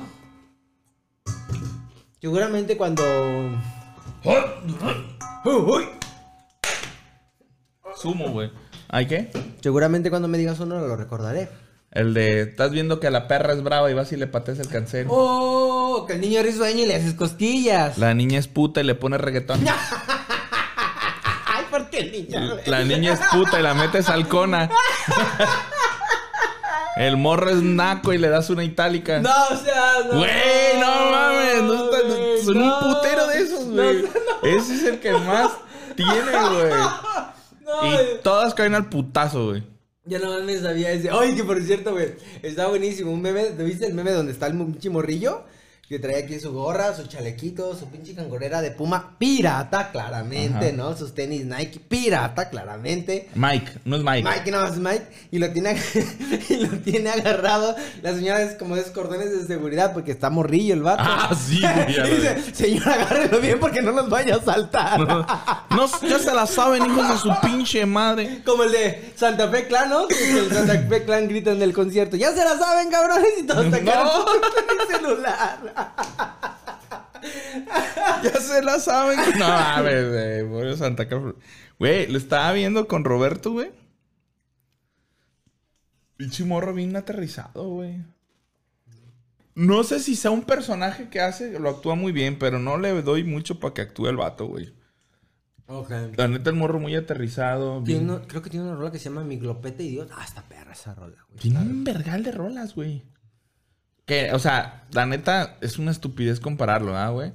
Seguramente cuando. Sumo, güey. ¿Ay qué? Seguramente cuando me digas uno lo recordaré. El de, estás viendo que la perra es brava y vas y le pateas el cancel. Oh, que el niño risueño y le haces cosquillas. La niña es puta y le pone reggaetón. <laughs> Ay, ¿por qué el niño? La niña es puta y la metes halcona. El morro es naco y le das una itálica. No, o sea, no. Güey, no mames. No está- no- son no. un putero de esos, güey. Ese es el que más <laughs> tiene, güey. No, Y todas caen al putazo, güey. Ya no me sabía ese. Ay, que por cierto, güey. Está buenísimo. Un meme. ¿te ¿Viste el meme donde está el pinche morrillo? Que trae aquí su gorra, su chalequito, su pinche cangorera de puma. Pirata, claramente, Ajá. ¿no? Sus tenis Nike. Pirata, claramente. Mike, no es Mike. Mike, no es Mike. Y lo tiene, <laughs> y lo tiene agarrado. La señora es como es cordones de seguridad porque está morrillo el vato. Ah, sí, güey, <laughs> dice, señora, agárrelo bien porque no nos vaya a saltar. No, ya se la saben, hijos de su <laughs> pinche madre. Como el de Santa Fe Clan, ¿no? Que el Santa Fe Clan grita en el concierto. Ya se la saben, cabrones. Y todos sacaron No. el celular. Ya se la saben. No mames, güey. Pobre Santa. Güey, lo estaba viendo con Roberto, güey. Pinche morro bien aterrizado, güey. No sé si sea un personaje que hace, lo actúa muy bien, pero no le doy mucho para que actúe el vato, güey. Ok. La neta, el morro muy aterrizado. Tiene Bien... uno- creo que tiene una rola que se llama Mi Glopete Idiota. Ah, está perra esa rola, güey. Tiene un vergal de rolas, güey. Que, o sea, la neta, es una estupidez compararlo, ¿ah, güey?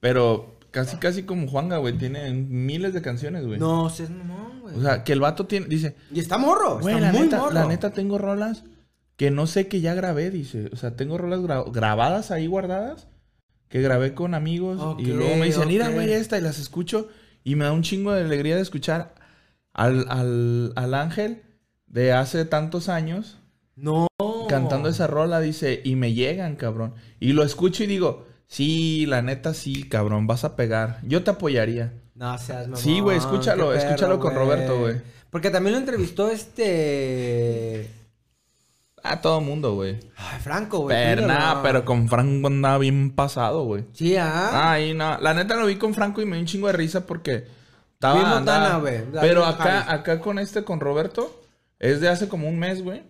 Pero casi, casi como Juanga, güey. Tiene miles de canciones, güey. No, seas mamón, güey. O sea, que el vato tiene, dice, y está morro. güey, está la muy neta, morro. la neta tengo rolas que no sé que ya grabé, dice. O sea, tengo rolas gra- grabadas ahí guardadas que grabé con amigos y luego me dicen, mira, ok. güey, esta y las escucho y me da un chingo de alegría de escuchar al, al, al ángel de hace tantos años No. Cantando esa rola, dice, y me llegan, cabrón. Y lo escucho y digo, sí, la neta sí, cabrón, vas a pegar. Yo te apoyaría. No seas mamón. Sí, güey, escúchalo, perro, escúchalo con Roberto, güey. Porque también lo entrevistó este. A todo mundo, güey. Ay, Franco, güey. Pero nada, pero con Franco andaba bien pasado, güey. Sí, ah. Ay, no. La neta lo vi con Franco y me dio un chingo de risa porque estaba. Andaba-. David Pero Harris. acá, acá con este, con Roberto, es de hace como un mes, güey.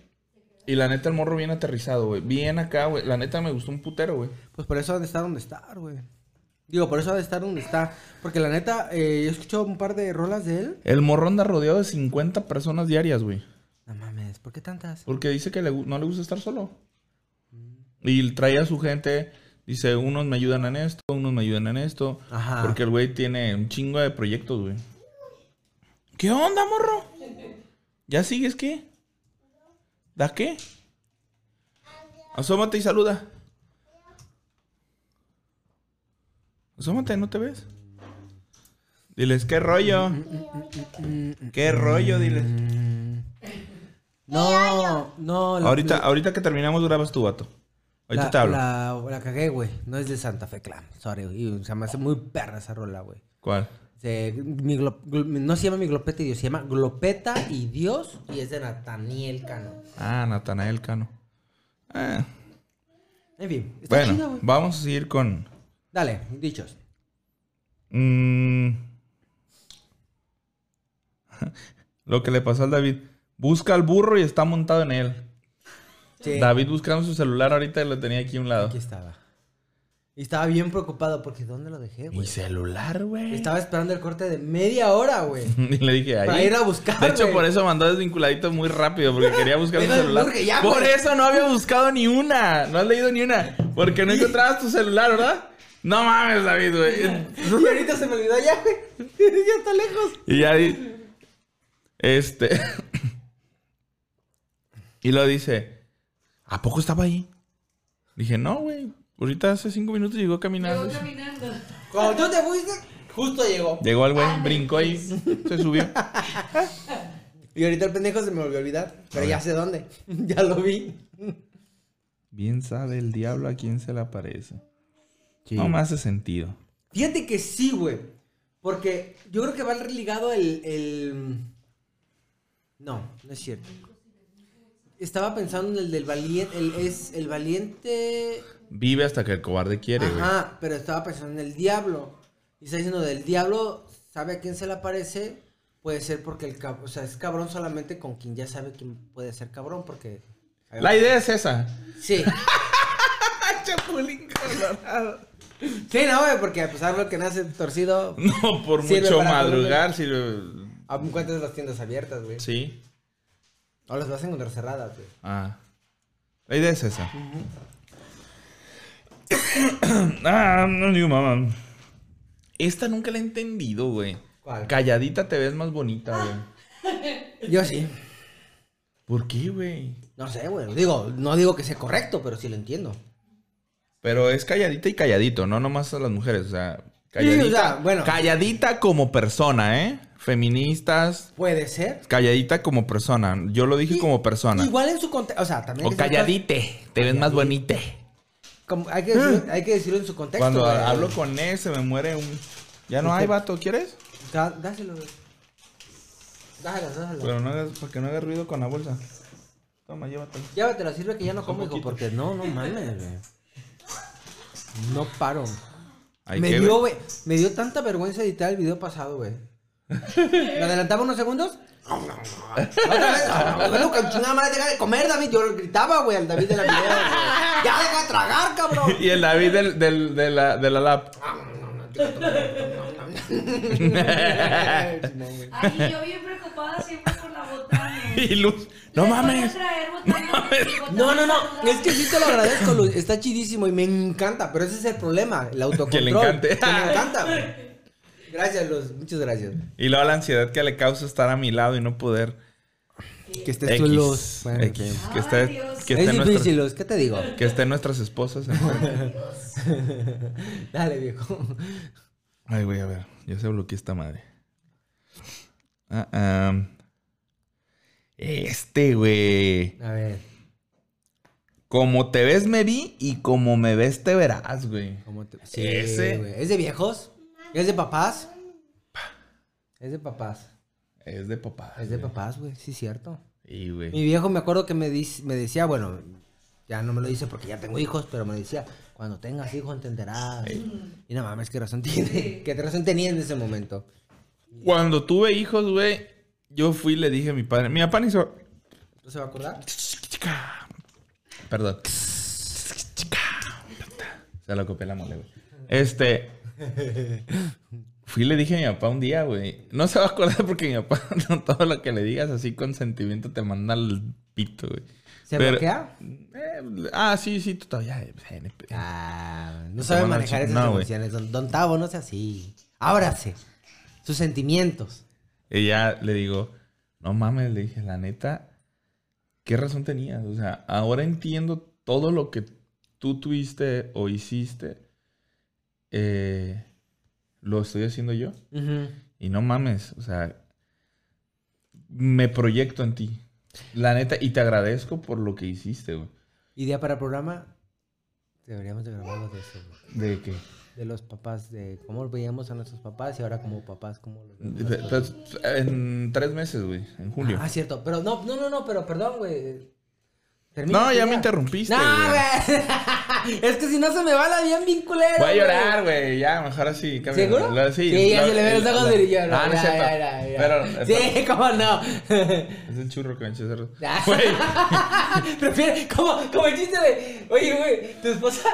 Y la neta el morro bien aterrizado, güey. Bien acá, güey. La neta me gustó un putero, güey. Pues por eso ha de estar donde está, güey. Digo, por eso ha de estar donde está. Porque la neta, eh, he escuchado un par de rolas de él. El morro anda rodeado de 50 personas diarias, güey. No mames, ¿por qué tantas? Porque dice que le no le gusta estar solo. Y trae a su gente. Dice, unos me ayudan en esto, unos me ayudan en esto. Ajá. Porque el güey tiene un chingo de proyectos, güey. ¿Qué onda, morro? ¿Ya sigues qué? ¿Da qué? Asómate y saluda. Asómate, ¿no te ves? Diles, ¿qué rollo? ¿Qué rollo? Diles. No, no. lo- Ahorita, ahorita que terminamos grabas tu vato. Ahorita la, te hablo. La, la cagué, güey. No es de Santa Fe Clan. Sorry, güey. Y se me hace muy perra esa rola, güey. ¿Cuál? Se- mi glo- glo- no se llama mi glopeta y Dios, se llama Glopeta y Dios y es de Nathaniel Cano. Ah, Natanael Cano. Ah, En fin, está bueno, vamos a seguir con. Dale, dichos. mm, <laughs> lo que le pasó al David. Busca al burro y está montado en él. Sí, David buscando su celular ahorita y lo tenía aquí a un lado. aquí estaba. Y estaba bien preocupado porque ¿dónde lo dejé, Mi güey? celular, güey. Estaba esperando el corte de media hora, güey. <laughs> Y le dije ahí. Para ir a buscar, De hecho, por eso mandó desvinculadito muy rápido, porque quería buscar <laughs> su celular. Ya, por eso no había buscado ni una. No has leído ni una. Porque no encontrabas tu celular, ¿verdad? No mames, David, güey. <laughs> Y ahorita se me olvidó ya, güey. ya está lejos. Y ya Este. y lo dice. ¿A poco estaba ahí? Dije, no, güey. Ahorita hace cinco minutos llegó caminando. Llegó caminando. Cuando tú te fuiste, justo llegó. Llegó el güey, brincó ahí, se subió. <laughs> Y ahorita el pendejo se me volvió a olvidar. Pero ya sé dónde. <laughs> ya lo vi. Bien sabe el diablo a quién se le aparece. No me hace sentido. Fíjate que sí, güey. Porque yo creo que va ligado el, el... No, no es cierto. Estaba pensando en el del valiente. El, es el valiente. Vive hasta que el cobarde quiere, güey. Ajá, pero estaba pensando en el diablo. Y está diciendo del diablo, ¿sabe a quién se le aparece? Puede ser porque el cabrón, o sea, es cabrón solamente con quien ya sabe quién puede ser cabrón, porque... La idea es esa. Sí. <laughs> Chapulín colorado. Sí, no, güey, porque a pesar de lo que nace torcido, <laughs> No, por mucho madrugar, sirve. aún encuentras las tiendas abiertas, güey. Sí. O las vas a encontrar cerradas, güey. Ah. La idea es esa. <coughs> ah, no digo mamá. Esta nunca la he entendido, güey. ¿Cuál? Calladita te ves más bonita, güey. <laughs> Yo sí. ¿Por qué, güey? No sé, güey. Digo, no digo que sea correcto, pero sí lo entiendo. Pero es calladita y calladito, no nomás a las mujeres, o sea, Sí, calladita. o sea, bueno. Calladita como persona, ¿eh? Feministas, Puede ser. calladita como persona. Yo lo dije Y- como persona. Igual en su contexto. O sea, también. O calladite, te ves más bonita. Como- hay, que decirlo, hay que decirlo en su contexto. Cuando güey. hablo con él se me muere un... Ya no hay vato, ¿quieres? Da- dáselo, güey. Dáselo, dáselo. Pero no hagas, para que no haga ruido con la bolsa. Toma, llévatelo. Llévatela, sirve que ya no como, hijo, porque no, no mames, güey. No paro. Hay me dio, güey, me dio tanta vergüenza editar el video pasado, güey. <laughs> ¿Me adelantaba unos segundos? Bueno, con chingada madre, deja de comer, David. Yo gritaba, güey, al David de la video. güey. Ya deja de tragar, cabrón. Y el David del, del- de, la, de la lap. Ay, yo bien preocupada siempre por la botana. Y Luz, no mames. No, no, no. Es que sí te lo agradezco, Luz. Está chidísimo y me encanta. Pero ese es el problema, el autocontrol. Que le encante. Que me encanta, güey. Gracias, Luz. Muchas gracias. Y luego la ansiedad que le causa estar a mi lado y no poder. Que estés tú, Luz. X. Bueno, X. Que Ay, esté, Dios. que Es estén difícil, nuestras, Luz. ¿Qué te digo? que estén nuestras esposas. en- <laughs> Dale, viejo. Ay, güey, a ver. Ya se bloqueó esta madre. Ah. Este, güey. A ver. Como te ves, me vi. Y como me ves, te verás, güey. ¿cómo te... Sí, Ese. güey. ¿Es de viejos? ¿Es de papás? Es de papás. Es de papá. Es de papás, güey. Sí, cierto. Y, güey. Mi viejo me acuerdo que me, dis- me decía, bueno, ya no me lo dice porque ya tengo hijos, pero me decía, cuando tengas hijos entenderás. Y no mames, qué razón <laughs> tiene. ¿Qué razón tenía en ese momento? Cuando tuve hijos, güey, yo fui y le dije a mi padre. Mi papá ni hizo. ¿No se va a acordar? Perdón. Se lo copié la mole, güey. Este. Fui y le dije a mi papá un día, güey. No se va a acordar porque mi papá, <laughs> no, todo lo que le digas así con sentimiento te manda al pito, güey. ¿Se Pero- bloquea? Eh, ah, sí, sí, tú todavía. eh, CNP. Ah, no sabe manejar esas no, emociones. Don, don Tavo, no sea así. Ábrase. Sus sentimientos. Y ya le digo, no mames, le dije, la neta, ¿qué razón tenías? O sea, ahora entiendo todo lo que tú tuviste o hiciste, eh, lo estoy haciendo yo. Y no mames, o sea, me proyecto en ti. La neta, y te agradezco por lo que hiciste, güey. Idea para programa. Deberíamos de grabar algo de eso, güey. ¿De qué? De los papás, de cómo veíamos a nuestros papás y ahora como papás, cómo los vemos. Pues, en tres meses, güey. En julio. Ah, cierto. Pero no, no, no, no, pero perdón, güey. Termina no, ya me interrumpiste, No, güey. <laughs> es que si no se me va la bien culero. Voy a llorar, güey. Ya, mejor así. cambia. ¿Seguro? Lo- sí, Sí, ya lo- se le ven los ojos yo no. Ah, no ya, ya. Pero. <laughs> Sí, cómo no. Es el churro que <laughs> me. Güey. Prefiere, como, como el chiste de, oye, güey, tu esposa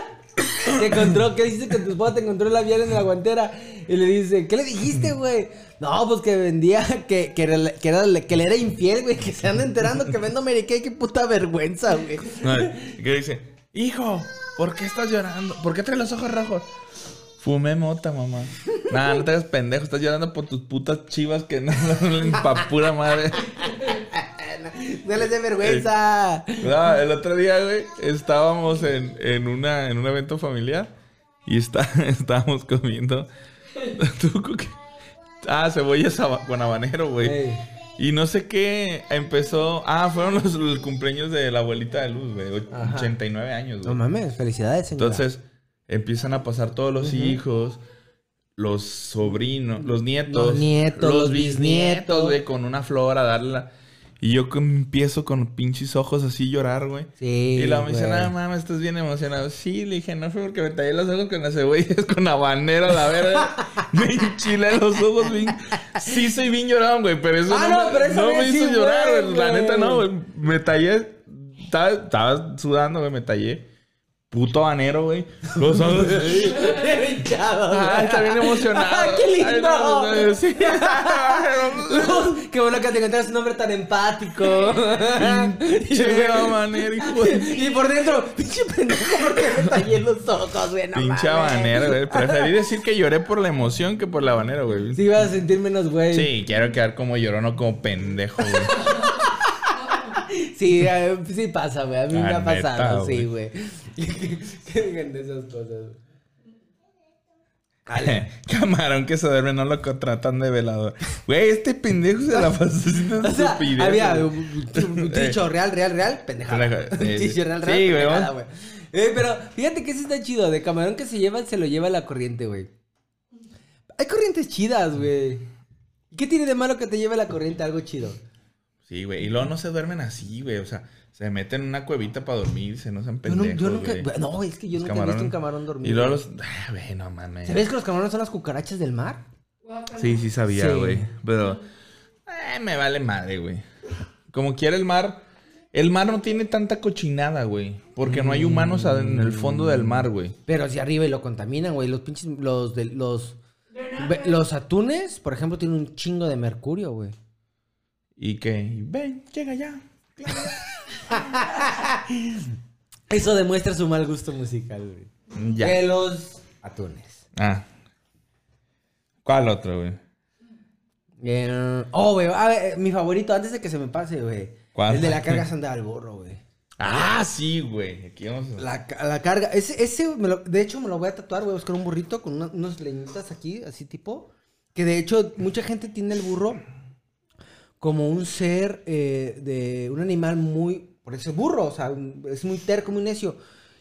te encontró, ¿qué dices que tu esposa te encontró el labial en la guantera? Y le dice, ¿qué le dijiste, güey? No, pues que vendía, que, que, que, era, que le era infiel, güey, que se anda enterando que vendo Mary Kay, qué puta vergüenza, güey. No, ¿y ¿Qué dice? Hijo, ¿por qué estás llorando? ¿Por qué traes los ojos rojos? Fumé mota, mamá. Nah, no te hagas pendejo. Estás llorando por tus putas chivas que <laughs> no no pa' pura madre. No les dé vergüenza. No, el otro día, güey, estábamos en, en, una, en un evento familiar y está, <laughs> estábamos comiendo. <laughs> Ah, cebollas con habanero, güey. Ey. Y no sé qué empezó. Ah, fueron los, los cumpleaños de la abuelita de Luz, güey. och- Ajá. 89 años, güey. No mames, felicidades, señora. Entonces empiezan a pasar todos los hijos, los sobrinos, los nietos, Los nietos, los bisnietos. güey, con una flor a darle la- Y yo empiezo con pinches ojos así llorar, güey. Sí, y la me dice, nada mames, estás bien emocionado. Sí, le dije, no fue porque me tallé los ojos con las cebollas, <laughs> con habanero, la verga. <laughs> me enchilé los ojos, bien. Sí, soy bien llorón, güey, pero eso Ah, no, no, me, pero no me hizo llorar, güey. La neta, no, güey. Me tallé, estaba, estaba sudando, güey, me tallé. Puto habanero, güey. Los ojos. <laughs> Hinchado, güey. Ay, está bien emocionado. ¡Ay, qué lindo! Ay, no, no, sí. <laughs> Luz, Qué bueno que te encontraste un hombre tan empático. Pinche <laughs> habanero, hijo de- y por dentro, pinche pendejo, porque me tallé los ojos, güey. No Pinche habanero, güey. Preferí decir que lloré por la emoción que por la habanero, güey. Sí, ibas a sentir menos, güey. Sí, quiero quedar como llorón, no como pendejo, güey. Sí, sí pasa, güey. A mí me La ha pasado, sí, güey. <laughs> que digan de esas cosas. Ale. <laughs> Camarón que se duerme, no lo contratan de velador. Güey, este pendejo se la pasó haciendo <laughs> O sea, estupidez, había güey. un, dicho real, real, real, pendejada. Un sí, dicho real, real, Sí, güey, pendejada, vamos. güey. Eh, pero fíjate que eso está chido. De camarón que se lleva, se lo lleva la corriente, güey. Hay corrientes chidas, güey. ¿Y ¿Qué tiene de malo que te lleve la corriente algo chido? Sí, güey. Y luego no se duermen así, güey. O sea, se meten en una cuevita para dormirse, no sean Yo, no, pendejos, yo nunca. güey. No, es que yo Los nunca he visto un camarón dormido. Y luego los... Ah, güey, no mames. ¿Sabes que los camarones son las cucarachas del mar? Sí, sí sabía, Sí. güey. Pero... eh, me vale madre, güey. Como quiera el mar... El mar no tiene tanta cochinada, güey. Porque no hay humanos en el fondo del mar, güey. Pero hacia arriba y lo contaminan, güey. Los pinches. Los, de, los, los atunes, por ejemplo, tienen un chingo de mercurio, güey. Y que... Ven, llega ya. Eso demuestra su mal gusto musical, güey. Ya. De los atunes. Ah. ¿Cuál otro, güey? Eh, oh, güey. A ver, mi favorito, antes de que se me pase, güey. ¿Cuál? El de la carga sanda al burro, güey. Ah, sí, güey. Aquí vamos a... La, la carga. Ese, ese me lo- de hecho, me lo voy a tatuar. Voy a buscar un burrito con una- unos leñitas aquí, así tipo. Que de hecho, mucha gente tiene el burro como un ser eh, de un animal muy. Por eso es burro, o sea, es muy terco, muy necio.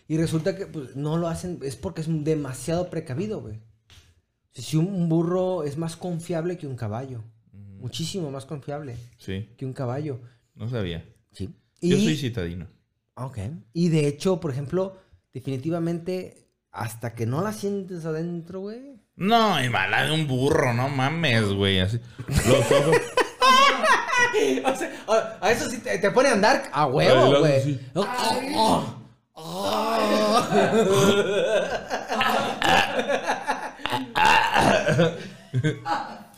Y resulta que pues, no lo hacen, es porque es demasiado precavido, güey. Si un, burro es más confiable que un caballo. Muchísimo más confiable Sí, que un caballo. no sabía. Sí. Yo Y- soy citadino. Ok. Y de hecho, por ejemplo, definitivamente, hasta que no la sientes adentro, güey. No, y mala de un burro, no mames, güey. Así. Los ojos. <laughs> O sea, a- a eso sí te, te pone a andar a huevo, güey. sí. Oh, oh, oh.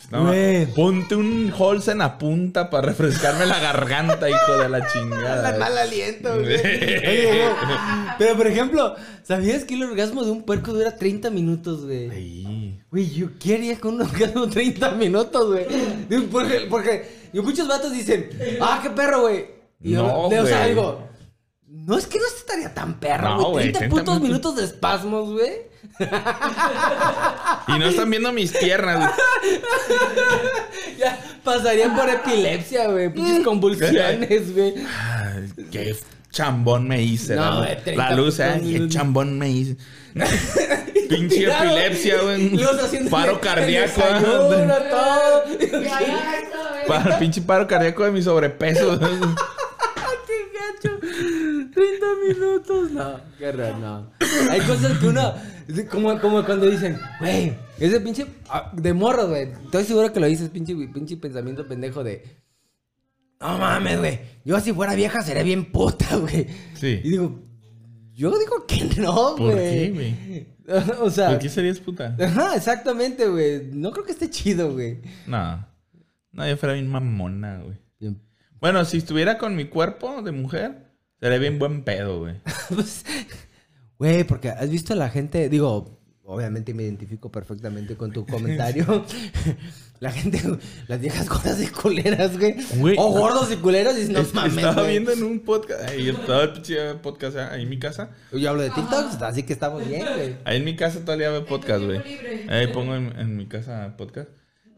No, Güey. ponte un Halls en la punta para refrescarme la garganta, hijo de la La chingada. mal aliento, güey. Oye, güey, Pero, por ejemplo, ¿sabías que el orgasmo de un puerco dura 30 minutos, güey? Ay. Güey, yo qué haría con un orgasmo 30 minutos, güey. Porque, porque y muchos vatos dicen, ah, qué perro, güey. Y yo No, leo algo. No es que no estaría tan perro, No, güey. güey, 30 30 putos minutos. minutos de espasmos, güey. Y no están viendo mis piernas. <laughs> Ya pasarían por epilepsia, güey. Pinches convulsiones, <laughs> güey. Qué chambón me hice. No, la, de luz. 30 la luz, minutos. qué chambón me hice. <laughs> Pinche epilepsia, güey. Paro cardíaco. <laughs> Para pinche paro cardíaco de mi sobrepeso. <laughs> ¡Qué gacho! 30 minutos. No, qué raro, no. Hay cosas que uno. Como, como cuando dicen, güey, ese pinche. ah, De morro, güey. Estoy seguro que lo dices, pinche, pinche pensamiento pendejo de. No mames, güey. Yo si fuera vieja sería bien puta, güey. Sí. Y digo, yo digo que <laughs> no, güey. ¿Por qué, güey? <laughs> o sea. ¿Por qué serías puta? Ajá, exactamente, güey. No creo que esté chido, güey. No. No, yo fuera bien mamona, güey. Bien. Bueno, si estuviera con mi cuerpo de mujer, sería bien buen pedo, güey. <laughs> Pues, Güey, porque has visto a la gente, digo, obviamente me identifico perfectamente con tu comentario. La gente, las viejas gordas y culeras, güey. Güey. O gordos y culeros, y no Es- mames, estaba güey. viendo en un podcast. Ahí estaba el pinche podcast ahí en mi casa. Yo hablo de TikTok, así que estamos bien, güey. Ahí en mi casa todavía veo podcast, güey. Ahí pongo en, en mi casa podcast.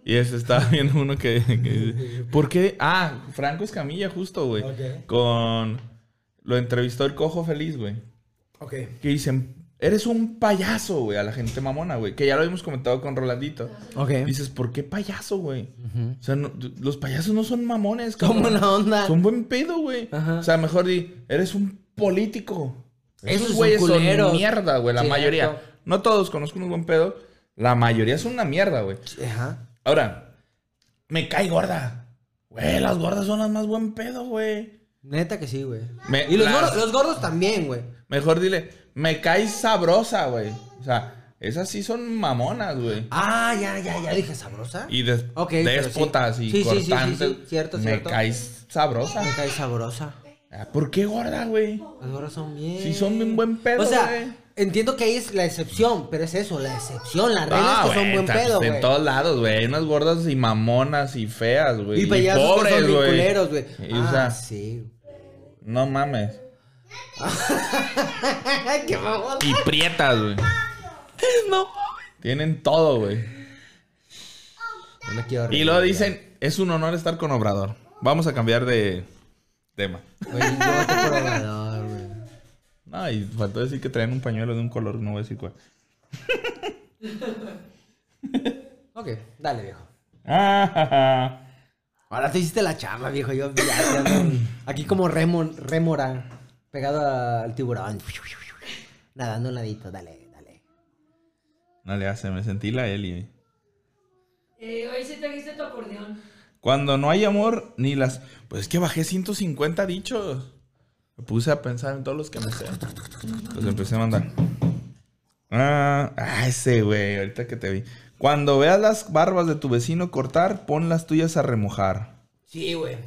Y ese estaba <laughs> viendo uno que, que- ¿Por qué? Ah, Franco Escamilla, justo, güey. Ok. Con. Lo entrevistó el cojo feliz, güey. Ok. Que dicen. Eres un payaso, güey, a la gente mamona, güey. Que ya lo habíamos comentado con Rolandito. Ok. Dices, ¿por qué payaso, güey? O sea, no- los payasos no son mamones, Son cabrón. buena onda. Son buen pedo, güey. Ajá. O sea, mejor di, eres un político. Esos Esos son güeyes son, culeros. mierda, güey, la mayoría. No todos, conozco unos buen pedo. La mayoría son una mierda, güey. Ajá. Ahora, me cae gorda. Güey, las gordas son las más buen pedo, güey. Neta que sí, güey. Me- Y los, las- gordos, los gordos también, güey. Mejor dile, me caes sabrosa, güey. O sea, esas sí son mamonas, güey. Ah, ya, ya, ya dije sabrosa. Y des- Ok, pero déspotas sí. y Sí, sí, sí, sí, cortantes. sí, cierto, me cierto. caes sabrosa. Me cae sabrosa. Ah, ¿Por qué gorda, güey? Las gordas son bien. Sí, son bien buen pedo, O sea, güey. entiendo que ahí es la excepción, pero es eso, la excepción. La regla Ah, es que son buen pedo, En güey. todos lados, güey. Hay unas gordas y mamonas y feas, güey. Y que pobres, son bien güey. culeros, güey. Y, o Ah, sea, sí. no mames. <laughs> Qué mamón. Y prietas, güey. <laughs> No. Tienen todo, güey. No me quiero Y luego dicen, es un honor estar con Obrador. Vamos a cambiar de tema. Oye, yo Obrador, güey. No, y faltó decir que traen un pañuelo de un color, no voy a decir cuál. Ok, dale, viejo. Ah, <laughs> Ahora te hiciste la chamba, viejo. Yo ya, ya ando aquí como remo, rémora, pegado al tiburón. Nadando un ladito, dale, dale. no le hace, me sentí la Eli. Eh, hoy sí trajiste tu acordeón. Cuando no hay amor, ni las... Pues es que bajé 150 dichos. Me puse a pensar en todos los que me sé. Los empecé a mandar. Ah, ah, ese güey, ahorita que te vi. Cuando veas las barbas de tu vecino cortar, pon las tuyas a remojar. Sí, güey.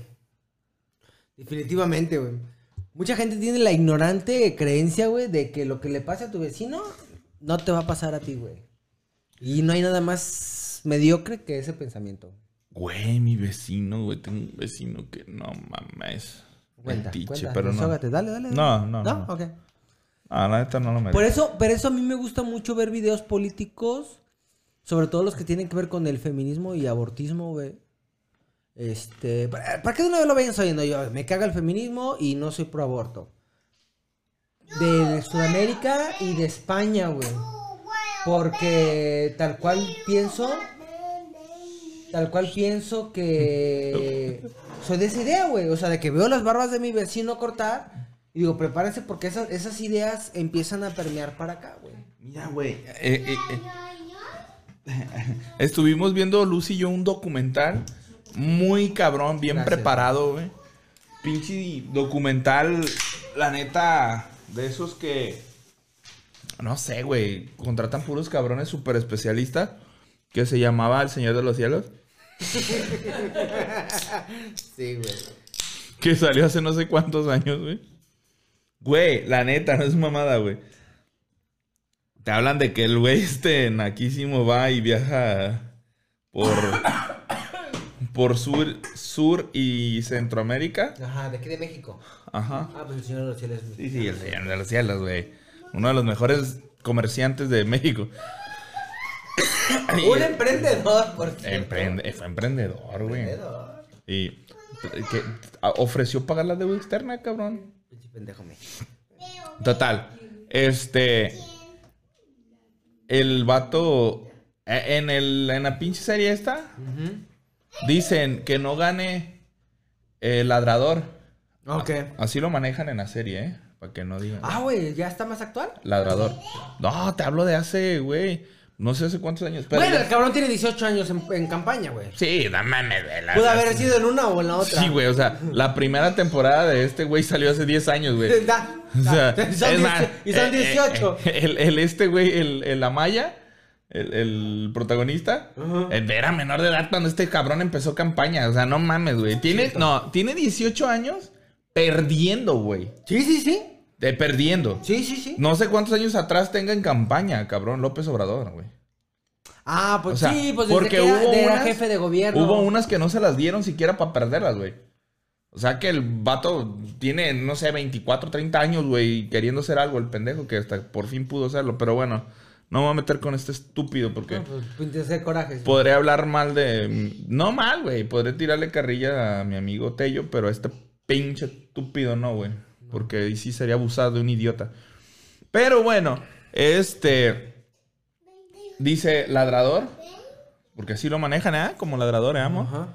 Definitivamente, güey. Mucha gente tiene la ignorante creencia, güey, de que lo que le pase a tu vecino no te va a pasar a ti, güey. Y no hay nada más mediocre que ese pensamiento. Güey, mi vecino, güey. Tengo un vecino que no mames. Cuenta, Metiche, cuenta. pero no. Dale, dale. dale. No, no, ¿No? no. Ok. Ah, la neta no lo merece. Por eso, por eso a mí me gusta mucho ver videos políticos, sobre todo los que tienen que ver con el feminismo y abortismo, güey. Este, para para que de una vez lo vayan sabiendo yo, me caga el feminismo y no soy pro aborto. De Sudamérica y de España, güey. Porque tal cual pienso, tal cual pienso que <laughs> soy de esa idea, güey. O sea, de que veo las barbas de mi vecino cortar y digo, prepárense porque esas, esas ideas empiezan a permear para acá, güey. Mira, güey. eh, eh, eh. <laughs> Estuvimos viendo Lucy y yo un documental muy cabrón, bien Gracias. preparado, güey. Pinche documental, la neta, de esos que. No sé, güey. Contratan puros cabrones súper especialistas. Que se llamaba El Señor de los Cielos. <laughs> Sí, güey. Que salió hace no sé cuántos años, güey. Güey, la neta, no es mamada, güey. Te hablan de que el güey este naquísimo va y viaja por por sur, sur y Centroamérica. Ajá, de aquí de México. Ajá. Ah, pues el señor de los cielos. Sí, sí, el señor de los cielos, güey. Uno de los mejores comerciantes de México. Un emprendedor, por cierto. Emprende- fue emprendedor, güey. Emprendedor. Y que ofreció pagar la deuda externa, cabrón. Pinche pendejo me. Total. Este. El vato. eh, En, el, en la pinche serie esta. Dicen que no gane el ladrador. Ok. Así lo manejan en la serie, ¿eh? Para que no digan. Ah, güey, ¿ya está más actual? Ladrador. No, te hablo de hace, güey. No sé hace cuántos años. Pero bueno, ya- el cabrón tiene 18 años en, en campaña, güey. Sí, güey. la- Pudo haber sido en una o en la otra. Sí, güey. O sea, la primera temporada de este güey salió hace 10 años, güey. <laughs> O sea. Y <laughs> son es más, 10 y son eh, eh, 18. eh, el, el este güey, el, el Amaya, el, el protagonista, era menor de edad cuando este cabrón empezó campaña. O sea, no mames, güey. Tiene, no, tiene 18 años perdiendo, güey. Sí, sí, sí. De perdiendo. Sí, sí, sí. No sé cuántos años atrás tenga en campaña, cabrón, López Obrador, güey. Ah, pues O sea, sí, pues desde porque que era, hubo de- era unas- jefe de gobierno. Hubo unas que no se las dieron siquiera para perderlas, güey. O sea que el vato tiene, no sé, 24, 30 años, güey, queriendo hacer algo, el pendejo, que hasta por fin pudo hacerlo. Pero bueno, no me voy a meter con este estúpido porque No, pues coraje. sí. podré hablar mal de... No mal, güey, podré tirarle carrilla a mi amigo Tello, pero a este pinche estúpido no, güey. Porque ahí sí sería abusado de un idiota. Pero bueno, este... Dice ladrador. Porque así lo manejan, ¿eh? Como ladrador, ¿eh, amo? Ajá.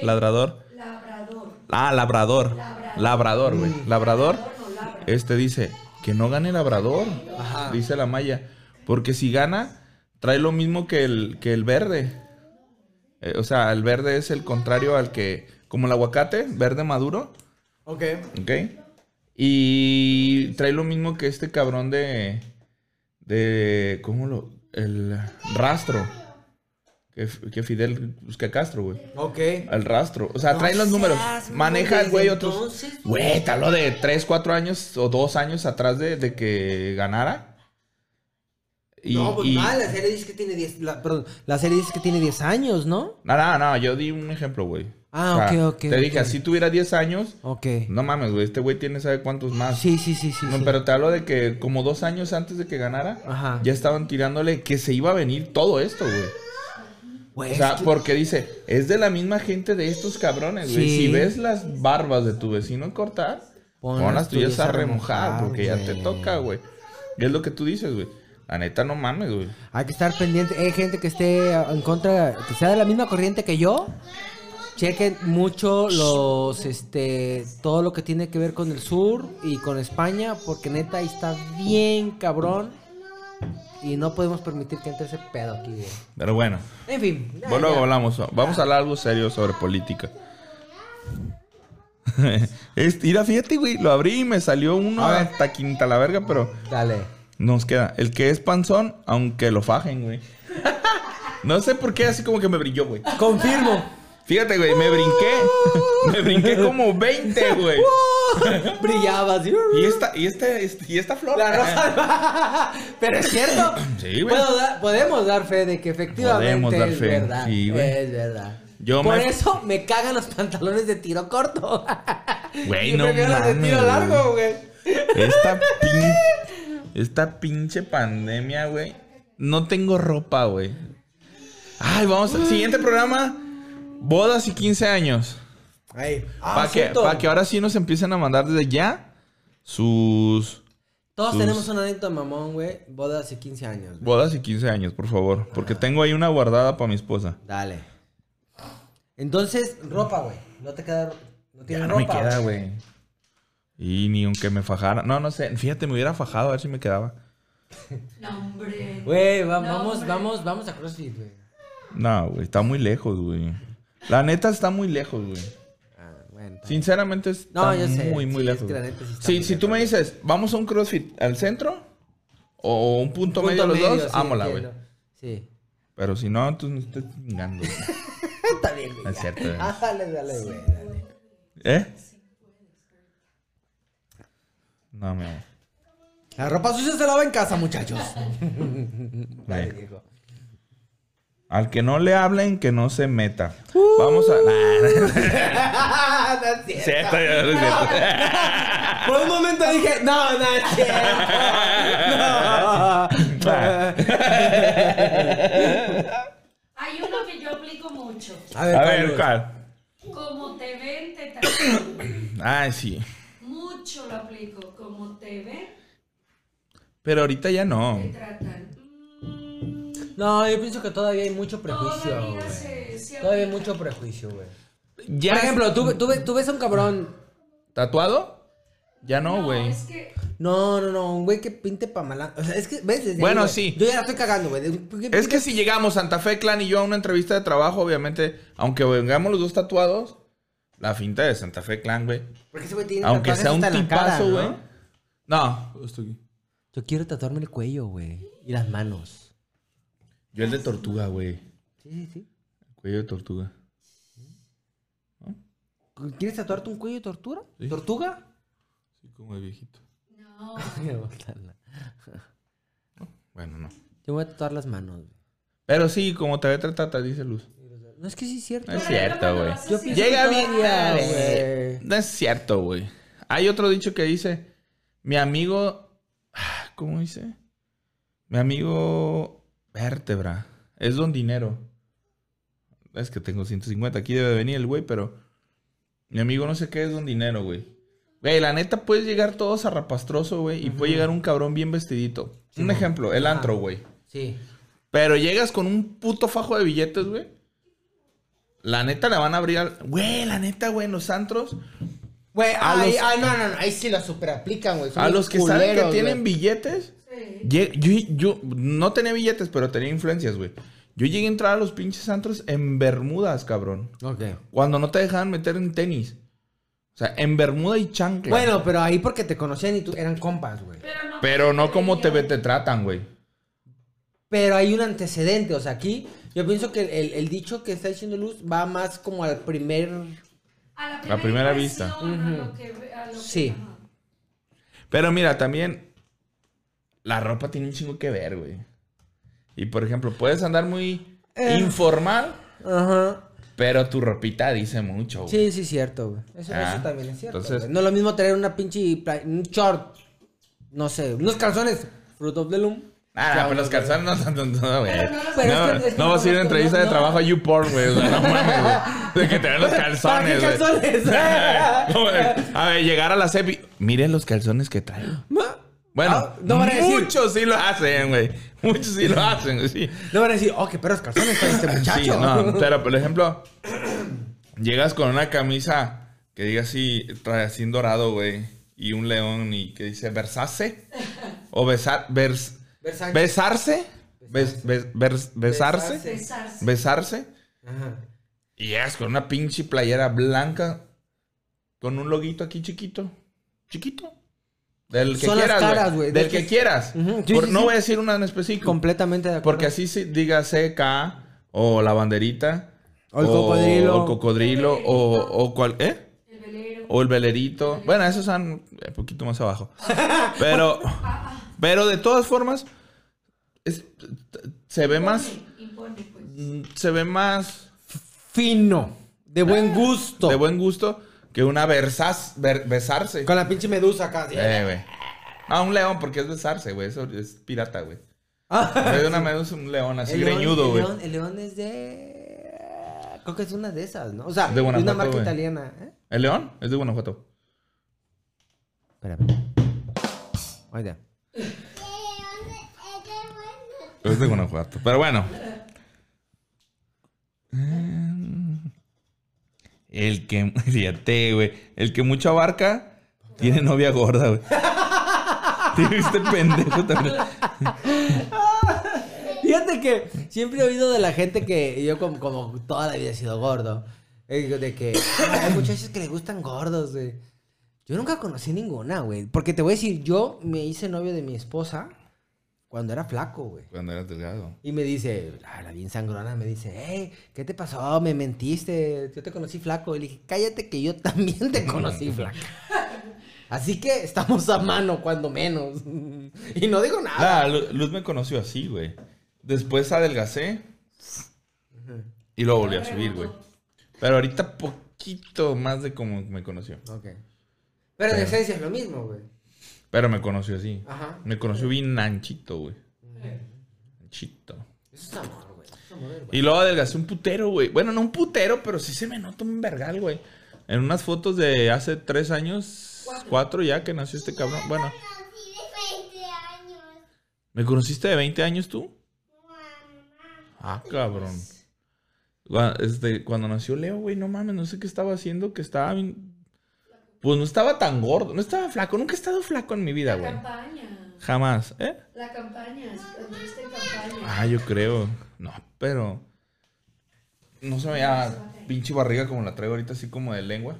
Ladrador. Labrador. Ah, labrador. Labrador, güey. Labrador. No, labra. Este dice que no gane labrador. Ajá. Dice la Maya. Porque si gana, trae lo mismo que el, que el verde. Eh, o sea, el verde es el contrario al que. Como el aguacate, verde maduro. Ok. ¿Ok? Y trae lo mismo que este cabrón de. De. ¿Cómo lo.? El rastro. Que, que Fidel. pues, que Castro, güey. Ok. Al rastro. O sea, No trae los números. Maneja el güey otros. Güey, hablo de 3, 4 años o 2 años atrás de, de que ganara. Y, no, pues y- mal, la serie dice que tiene 10. La, perdón, la serie dice que tiene 10 años, ¿no? No, no, no, yo di un ejemplo, güey. Ah, ok, ok, Te dije, ok. si tuviera 10 años, Ok. no mames, güey, este güey tiene sabe cuántos más. Sí, sí, sí, sí. No, sí. pero te hablo de que como dos años antes de que ganara, Ajá. ya estaban tirándole que se iba a venir todo esto, güey. Güey, O sea, es que- porque dice, es de la misma gente de estos cabrones, güey. Sí. Si ves las barbas de tu vecino cortar, Pon las tuyas a remojar, remojar, porque ya te toca, güey. Y es lo que tú dices, güey. La neta, no mames, güey. Hay que estar pendiente. Hay gente que esté en contra, que sea de la misma corriente que yo. Chequen mucho los, este, todo lo que tiene que ver con el sur y con España, porque neta ahí está bien cabrón. Y no podemos permitir que entre ese pedo aquí, güey. Pero bueno, En fin. ya, bueno, ya. hablamos. Vamos a hablar algo serio sobre política. <laughs> Este, mira, fíjate, güey. Lo abrí y me salió uno hasta quinta la verga, pero Dale. Nos queda. El que es panzón, aunque lo fajen, güey. No sé por qué, así como que me brilló, güey. Confirmo. Fíjate, güey, me brinqué. me brinqué como 20, güey. <laughs> Brillaba así. Y esta, y esta, y esta flor. La rosa. <laughs> Pero es cierto. Sí, güey. Podemos dar fe de que efectivamente Podemos dar es fe, verdad. sí, güey. es verdad. Yo Por me- eso me cagan los pantalones de tiro corto. <laughs> Güey, no prefiero los de tiro largo, güey. Esta, pin- esta pinche pandemia, güey. No tengo ropa, güey. Ay, vamos al siguiente programa. Bodas y 15 años. Ay, ah, Para que, pa' que ahora sí nos empiecen a mandar desde ya sus Todos sus- tenemos una anécdota mamón, güey. Boda hace 15 años. güey. bodas y 15 años, por favor. Porque tengo ahí una guardada para mi esposa. Dale. Entonces, ropa, güey. No te queda. No Ya tienes no me ropa. queda, güey. Y ni aunque me fajara. No, no sé. Fíjate, me hubiera fajado a ver si me quedaba. No, hombre. Güey, va- No, vamos, hombre. vamos, vamos a CrossFit, güey. No, güey. Está muy lejos, güey. La neta está muy lejos, güey. Ah, bueno. Sinceramente está No, yo sé. muy, muy Sí, es lejos. que la güey. neta sí Sí, muy si tú lejos. me dices, vamos a un CrossFit al centro o un punto, Punto medio a los medio, dos, sí, ámola, güey. Sí. Pero si no, tú no estés chingando. güey. <laughs> Está bien, güey. Es cierto, güey. Ah, dale, dale, güey. Dale. ¿Eh? No, mi amor. La ropa sucia se lava en casa, muchachos. <laughs> Dale. Al que no le hablen, que no se meta. Uh. Vamos a. Nah, no es <laughs> No es cierto. cierto, ya no es cierto. <laughs> Por un momento dije, no, no es cierto. Hay uno que yo aplico mucho. A ver, A ver. ¿cuál? Como te ven, te <coughs> tratan. Ay, sí. Mucho lo aplico. Como te ven, Pero ahorita ya no. te tratan. Mm, No, yo pienso que todavía hay mucho prejuicio, Todavía güey. se- se Todavía hay mucho prejuicio, güey. Ya Por ejemplo, ¿tú, tú, ves- tú ves a un cabrón. ¿Tatuado? Ya no, güey. es que No, no, no, un güey que pinte pa' malandro. O sea, es que, ¿ves? Desde ahí, Bueno, güey, sí. Yo ya la estoy cagando, güey. Es que si llegamos Santa Fe Clan y yo a una entrevista de trabajo, obviamente, aunque vengamos los dos tatuados, la finta de Santa Fe Clan, güey. Porque ese güey tiene Aunque sea un tipazo, ¿no? güey. No, estoy aquí. Yo quiero tatuarme el cuello, güey. Y las manos. Yo el de tortuga, güey. Sí, sí, sí. El cuello de tortuga. ¿Quieres tatuarte un cuello de tortura? Sí. ¿Tortuga? Sí, como de viejito. no. <laughs> Bueno, no. Yo voy a tatuar las manos. güey. Pero sí, como te ve tratata, dice Luz. No es que sí es cierto. No es cierto, güey. Llega bien, güey. No es cierto, güey. Hay otro dicho que dice, mi amigo, ah, ¿cómo dice? Mi amigo vértebra, es don dinero. Es que tengo 150, aquí debe venir el güey, pero mi amigo no sé qué es don dinero, güey. Güey, la neta puedes llegar todo zarrapastroso, güey, y puede llegar un cabrón bien vestidito. un ejemplo, el Ajá. antro, güey. Sí. Pero llegas con un puto fajo de billetes, güey. La neta le van a abrir al... Güey, la neta, güey, en los antros... Güey, A ay, los- ay, no, no, no. Ahí sí lo super aplican, güey. A los que saben que tienen billetes... Sí. yo no tenía billetes, pero tenía influencias, güey. Yo llegué a entrar a los pinches antros en bermudas, cabrón. Ok. Cuando no te dejaban meter en tenis. O sea, en bermuda y chancla. Bueno, pero ahí porque te conocían y tú eran compas, güey. Pero no, Pero no como te, te tratan, güey. Pero hay un antecedente, o sea, aquí yo pienso que el, el dicho que está diciendo Luz va más como al primer... a la, La primera vista. impresión, a lo que ve- a lo que- Sí. Pero mira, también... La ropa tiene un chingo que ver, güey. Y por ejemplo, puedes andar muy Eh. informal, Ajá. pero tu ropita dice mucho, güey. Sí, sí, cierto, güey. Eso, Ah, eso también es cierto. entonces- güey. No es lo mismo traer una pinche... Un short, no sé, unos calzones, Fruit of the Loom. Ah, Ya, pero los calzones no, no, no, no, güey. Pero no no, no vas a ir a no- entrevista de no- trabajo a YouPorn, güey. O sea, no mames, güey. De que te ven los ¿Para calzones, qué güey. calzones? <laughs> No, güey. a ver, llegar a la CEPI. Miren los calzones que. Ma- Bueno, Ah, no van a decir- muchos sí lo hacen, güey. Muchos sí lo hacen, güey, sí. No van a decir, oh, qué perros calzones trae este <laughs> muchacho. Sí, no, <laughs> pero por ejemplo, llegas con una camisa que diga así, trae así en dorado, güey, y un león y que dice Versace o besar, vers- Versace. besarse, Bes- bes- besarse, Besarse. Besarse. Ajá. y llegas con una pinche playera blanca con un loguito aquí chiquito, chiquito. Del que Son las quieras, caras. De Del que es- quieras. Ujú, sí, Por- sí, no sí. voy a decir una en específico. Completamente de acuerdo. Porque así se diga CK o la banderita. O el cocodrilo. O el cocodrilo. O, o cual, ¿eh? El velero. O el velerito. Bueno, esos son un poquito más abajo. Pero, <laughs> pero de todas formas, es- se ve más, Impone, pues. mm, se ve más Fino. De buen gusto. de buen gusto que una versas, ver- besarse. Con la pinche medusa acá. así. Eh, güey. Ah, un león, porque es besarse, güey. Eso es pirata, güey. Ah. De una medusa, un león así El león- greñudo, el güey. león- El león es de... Creo que es una de esas, ¿no? O sea, De de una marca italiana. ¿eh? ¿El león? Es de Guanajuato. Espérame. Oiga. Es de Guanajuato. Pero bueno. El que, <laughs> fíjate, güey. El que mucho abarca, tiene novia gorda, güey. <laughs> ¿Te viste pendejo también? Fíjate que siempre he oído de la gente que yo como, como toda la vida he sido gordo. eh, De que hay muchachos que les gustan gordos, güey. Yo nunca conocí ninguna, güey. Porque te voy a decir, yo me hice novio de mi esposa cuando era flaco, güey. Cuando eras delgado. Y me dice, la, la bien sangrona, me dice, hey, ¿qué te pasó? Me mentiste, yo te conocí flaco. Y le dije, cállate que yo también te conocí <laughs> flaca. Así que estamos a mano, cuando menos. <laughs> y no digo nada. Ah, Lu- Luz me conoció así, güey. Después adelgacé. Y luego volví a subir, güey. Pero ahorita poquito más de como me conoció. Ok. Pero en esencia es lo mismo, güey. Pero me conoció así. Ajá. Me conoció bien anchito, güey. Anchito. Eso es amor, güey. Eso es amor, güey. Y luego adelgacé un putero, güey. Bueno, no un putero, pero sí se me nota un vergal, güey. En unas fotos de hace tres años cuatro ya que nació este cabrón. Bueno, Nací de 20 años. ¿me conociste de 20 años tú? Mamá. Ah, cabrón. Este, cuando nació Leo, güey, no mames, no sé qué estaba haciendo, que estaba bien... Pues no estaba tan gordo, no estaba flaco, nunca he estado flaco en mi vida, La güey. campaña. Jamás, ¿eh? La campaña. Anduviste en campaña. Ah, yo creo. No, pero... No se me veía pinche barriga como la traigo ahorita, así como de lengua.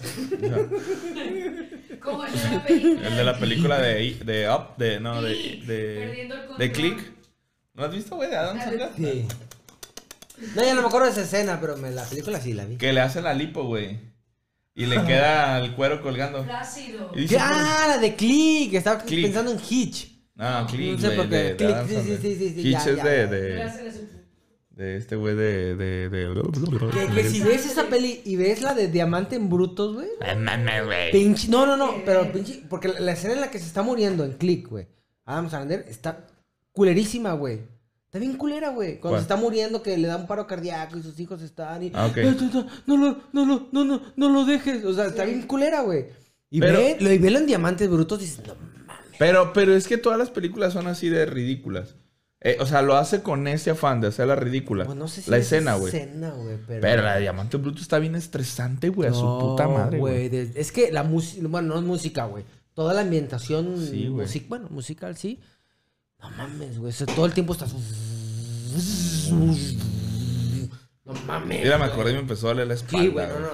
O sea, Como el de la película. el de la película de, de Up, de... No, de... Perdiendo el De, de Click. ¿No has visto, güey, de Adam Sandler? Sí. No, ya no me acuerdo de esa escena, pero me, la película sí la vi. Que le hace la lipo, güey. Y le queda el cuero colgando. Flácido. Y dice, Ah, la de Click. Estaba Click. pensando en Hitch. No, Click, No sé por qué. Click, sí, sí, sí, sí, sí, Hitch ya, es ya, de, de, este güey de, de, de... Que, que si ves esa peli y ves la de Diamante en Brutos, güey. Pinche, no, no, no, pero pinche, porque la, la escena en la que se está muriendo en Click, güey. Adam Sandler está culerísima, güey. Está bien culera, güey. Cuando ¿Cuál? se está muriendo que le da un paro cardíaco y sus hijos están y... Ah, ok. No, no, no, no, lo- no, lo- no, no, no lo dejes. O sea, está bien culera, güey. Y Pero- ve, lo, y velo en Diamantes Brutos y dices, no mames. Pero, pero es que todas las películas son así de ridículas. Eh, o sea, lo hace con ese afán de hacerla ridícula. Pues no sé si la es escena, güey. escena, güey, pero... Pero la de Diamante Bruto está bien estresante, güey, a su puta madre, güey. Es que la música, bueno, no es música, güey. Toda la ambientación, Sí, güey. music- bueno, musical, sí. No mames, güey. o sea, todo el tiempo estás... No mames. Mira, me acordé y me empezó a doler la espalda. Sí, güey, no, no.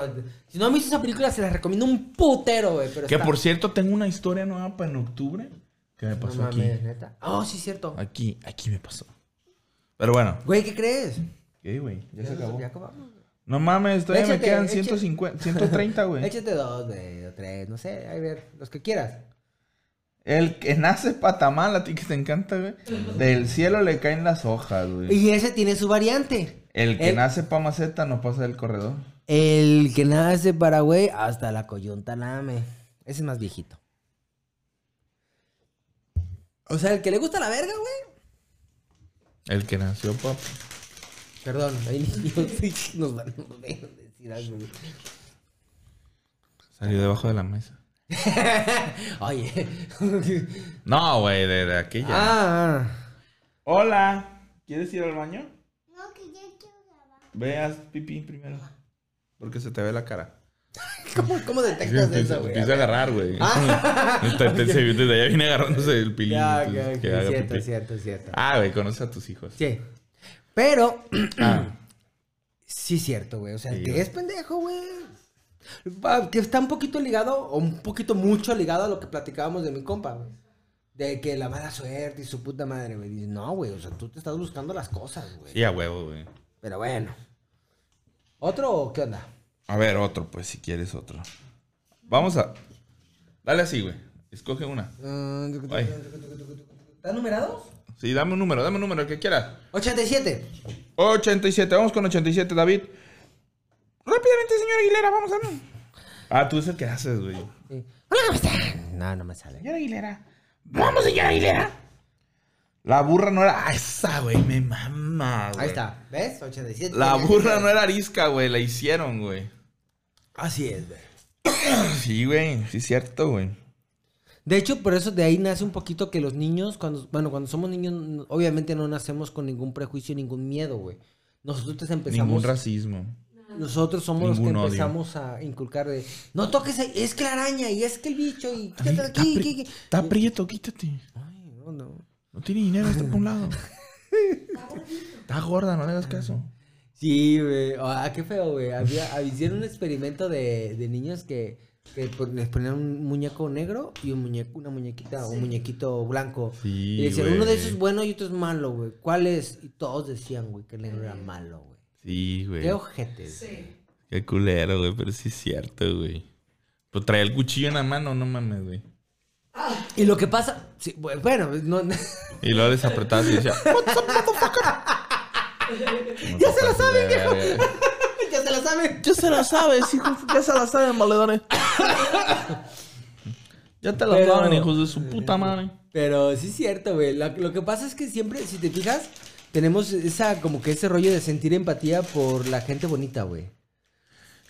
Si no han visto esa película, se la recomiendo un putero, güey. Pero Que está- por cierto, tengo una historia nueva para en octubre. Que me No pasó aquí. mames, neta. Oh, sí, cierto. Aquí, aquí me pasó. Pero bueno. Güey, ¿qué crees? ¿Qué, güey? Ya se acabó. Ya acabamos. No mames, todavía me quedan échate. 150, 130, güey. <laughs> Échate dos, güey, o tres, no sé, a ver, los que quieras. El que nace patamal, a ti que te encanta, güey. Del cielo le caen las hojas, güey. Y ese tiene su variante. El que el- nace pa' maceta no pasa del corredor. El que nace para güey hasta la coyunta lame. Ese es más viejito. O sea, el que le gusta la verga, güey. El que nació pa... Perdón, niños <laughs> y nos van a decir algo. güey. Salió debajo de la mesa. <laughs> Oye. <laughs> No, güey, de, de aquella. ah. Hola. ¿Quieres ir al baño? No, que ya quiero grabar. Veas pipí primero. Porque se te ve la cara. <laughs> ¿Cómo, cómo detectas eso, güey? Empieza a agarrar, güey. Ah. Desde allá viene agarrándose el pilín. Ya, que ok, haga cierto, pipí. cierto, cierto. Ah, güey, conoces a tus hijos. Sí. Pero, <clears throat> Ah, sí, cierto, güey. O sea, el Sí, que es pendejo, güey. Que está un poquito ligado, o un poquito mucho ligado a lo que platicábamos de mi compa, güey. De que la mala suerte y su puta madre, güey. Dice, no, güey, o sea, tú te estás buscando las cosas, güey. sí, a huevo, güey. Pero bueno. ¿Otro o qué onda? A ver, otro, pues, si quieres otro. Vamos a... Dale así, güey. Escoge una. Ay. ¿Están numerados? Sí, dame un número, dame un número, el que quieras. 87. 87, vamos con 87, David. Rápidamente, señor Aguilera, vamos a... Ah, tú es el que haces, güey. Sí. Hola, ¿cómo están? No, no me sale. Señor Aguilera. Vamos, señor Aguilera. La burra no era... Ah, esa, güey, me mama, güey. Ahí está. ¿Ves? 87. La burra no era arisca, güey, la hicieron, güey. Así es, güey. <coughs> Sí, güey, sí es cierto, güey. De hecho, por eso de ahí nace un poquito que los niños, cuando, bueno, cuando somos niños, obviamente no nacemos con ningún prejuicio, ningún miedo, güey. Nosotros empezamos. Ningún racismo. Nosotros somos los que odio. empezamos a inculcar de. No toques ahí, es que la araña y es que el bicho y quítate de Está, aquí. pri- aquí, aquí". está prieto, quítate. Ay, no, no. No tiene dinero, está por un lado. <laughs> Está gorda, no le hagas caso. Sí, güey. Ah, qué feo, güey. Había, hicieron un experimento de, de niños que, les ponían un muñeco negro y un muñeco, una muñequita, un muñequito blanco. Sí, y decían, güey. uno de esos es bueno y otro es malo, güey. ¿Cuál es? Y todos decían, güey, que el negro era malo, güey. Sí, güey. Qué ojete. Sí. Qué culero, güey, pero sí es cierto, güey. Pues trae el cuchillo en la mano, no mames, güey. Y lo que pasa, sí, bu- bueno, no, Y luego les apretabas y decía, "What's up, motherfucker?" No Ya se lo saben, viejo. verga. ya se la saben. <laughs> Ya se la sabes, hijos. Ya se la saben, valedones. ya te Pero- saben, hijos de su puta madre. Pero sí es cierto, güey. Lo, que pasa es que siempre, si te fijas, tenemos esa, como que ese rollo de sentir empatía por la gente bonita, güey.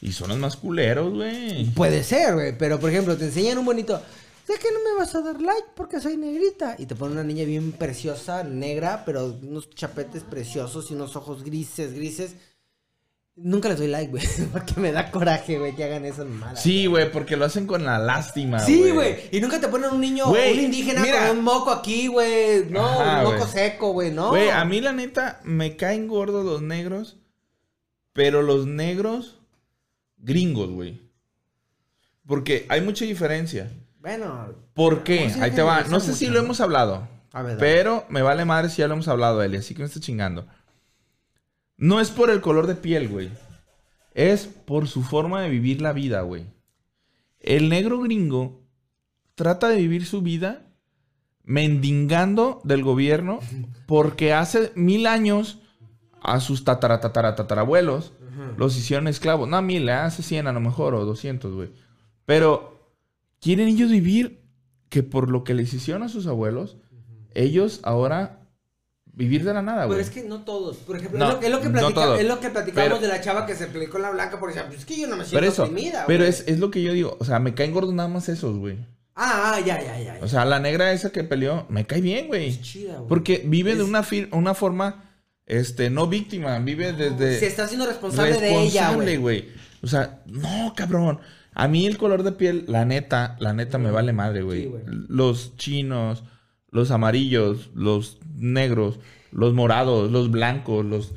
Y son los más culeros, güey. Puede ser, güey. Pero, por ejemplo, te enseñan un bonito. ¿De que no me vas a dar like porque soy negrita? Y te ponen una niña bien preciosa, negra, pero unos chapetes preciosos y unos ojos grises, grises. Nunca les doy like, güey. <laughs> Porque me da coraje, güey, que hagan esas mamadas. Sí, güey, porque lo hacen con la lástima, Sí, güey. Y nunca te ponen un niño, un indígena mira. con un moco aquí, güey. No, Ajá, un moco seco, güey, no. Güey, a mí la neta me caen gordos los negros, pero los negros gringos, güey. Porque hay mucha diferencia. Bueno, ¿Por qué? Pues sí, Ahí te va. No sé si lo hemos hablado. a ver. Pero me vale madre si ya lo hemos hablado, Eli, así que no esté chingando. No es por el color de piel, güey. Es por su forma de vivir la vida, güey. El negro gringo trata de vivir su vida mendigando del gobierno <laughs> porque hace mil años a sus tatara, tatara, tatarabuelos los hicieron esclavos. No, mil, eh, hace 100 a lo mejor o 200, güey. Pero quieren ellos vivir que por lo que les hicieron a sus abuelos, ellos ahora vivir de la nada, Pero güey. es que no todos. Por ejemplo, No, es, lo, es lo que no platica- todos. es lo que platicamos Pero- de la chava que se peleó con la blanca por ejemplo. Es que yo no me siento Pero eso, oprimida, pero es, es lo que yo digo. O sea, me caen gordos nada más esos, güey. Ah, ah, ya, ya, ya. ya. O sea, la negra esa que peleó, me cae bien, güey. es chida, güey. Porque vive de una, fir- una forma, este, no víctima, vive desde... Se está haciendo responsable, de ella, güey. O sea, no, cabrón. A mí el color de piel, la neta, la neta me vale madre, güey. Sí, güey. los chinos, los amarillos, los negros, los morados, los blancos, los...